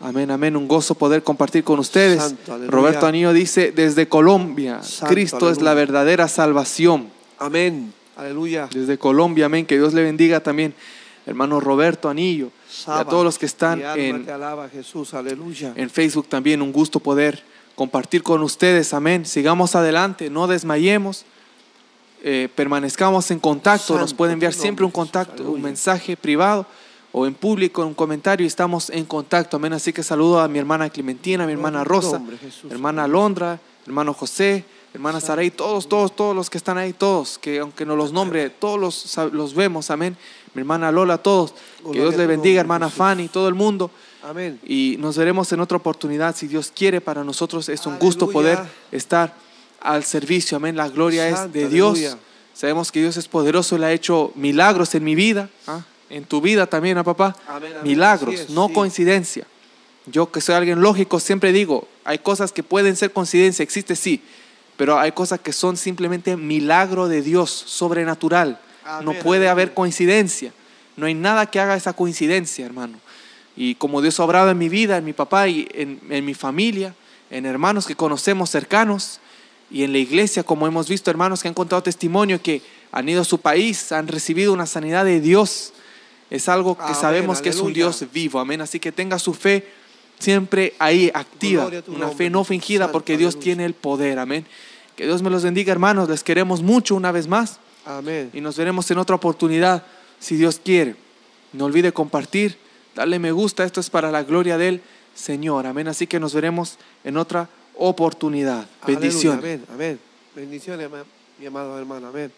Speaker 1: Amén, amén. Un gozo poder compartir con ustedes.
Speaker 2: Santo.
Speaker 1: Roberto Anillo dice, desde Colombia,
Speaker 2: Santo,
Speaker 1: Cristo es la verdadera salvación.
Speaker 2: Amén. Aleluya.
Speaker 1: Desde Colombia, amén. Que Dios le bendiga también, hermano Roberto Anillo. Y a todos los que están en,
Speaker 2: te alaba, Jesús. Aleluya.
Speaker 1: en Facebook también, un gusto poder compartir con ustedes. Amén. Sigamos adelante, no desmayemos. eh, permanezcamos en contacto. Nos pueden enviar siempre un contacto, un mensaje privado o en público, un comentario y estamos en contacto. Amén. Así que saludo a mi hermana Clementina, a mi hermana Rosa,
Speaker 2: nombre, Jesús.
Speaker 1: hermana Alondra, hermano José, hermana Saray, todos, todos, todos los que están ahí, todos, que aunque no los nombre, todos los, los vemos, amén. Mi hermana Lola, todos. Que Dios le bendiga, hermana
Speaker 2: Jesús.
Speaker 1: Fanny, todo el mundo.
Speaker 2: Amén.
Speaker 1: Y nos veremos en otra oportunidad, si Dios quiere, para nosotros es un gusto poder estar al servicio, amén. La gloria es de Dios.
Speaker 2: aleluya.
Speaker 1: Sabemos que Dios es poderoso, Él ha hecho milagros en mi vida, ¿ah? en tu vida también, ¿ah, papá?
Speaker 2: Amén, amén.
Speaker 1: Milagros,
Speaker 2: es,
Speaker 1: no
Speaker 2: sí.
Speaker 1: coincidencia. Yo que soy alguien lógico, siempre digo, hay cosas que pueden ser coincidencia, existe sí, pero hay cosas que son simplemente milagro de Dios, sobrenatural. No
Speaker 2: Amén,
Speaker 1: puede haber coincidencia. No hay nada que haga esa coincidencia, hermano. Y como Dios ha obrado en mi vida, en mi papá y en, en mi familia, en hermanos que conocemos cercanos y en la iglesia, como hemos visto hermanos que han contado testimonio que han ido a su país, han recibido una sanidad de Dios. Es algo que
Speaker 2: Amén,
Speaker 1: sabemos que es un. Dios vivo, amén. Así que tenga su fe siempre ahí activa, una
Speaker 2: nombre,
Speaker 1: fe no fingida porque Dios
Speaker 2: aleluya.
Speaker 1: tiene el poder, amén. Que Dios me los bendiga, hermanos. Les queremos mucho una vez más
Speaker 2: Amén.
Speaker 1: y nos veremos en otra oportunidad, si Dios quiere. No olvide compartir, darle me gusta, esto es para la gloria del Señor. Amén. Así que nos veremos en otra oportunidad.
Speaker 2: Aleluya,
Speaker 1: Bendiciones.
Speaker 2: Amén. Amén. Bendiciones, mi amado hermano. Amén.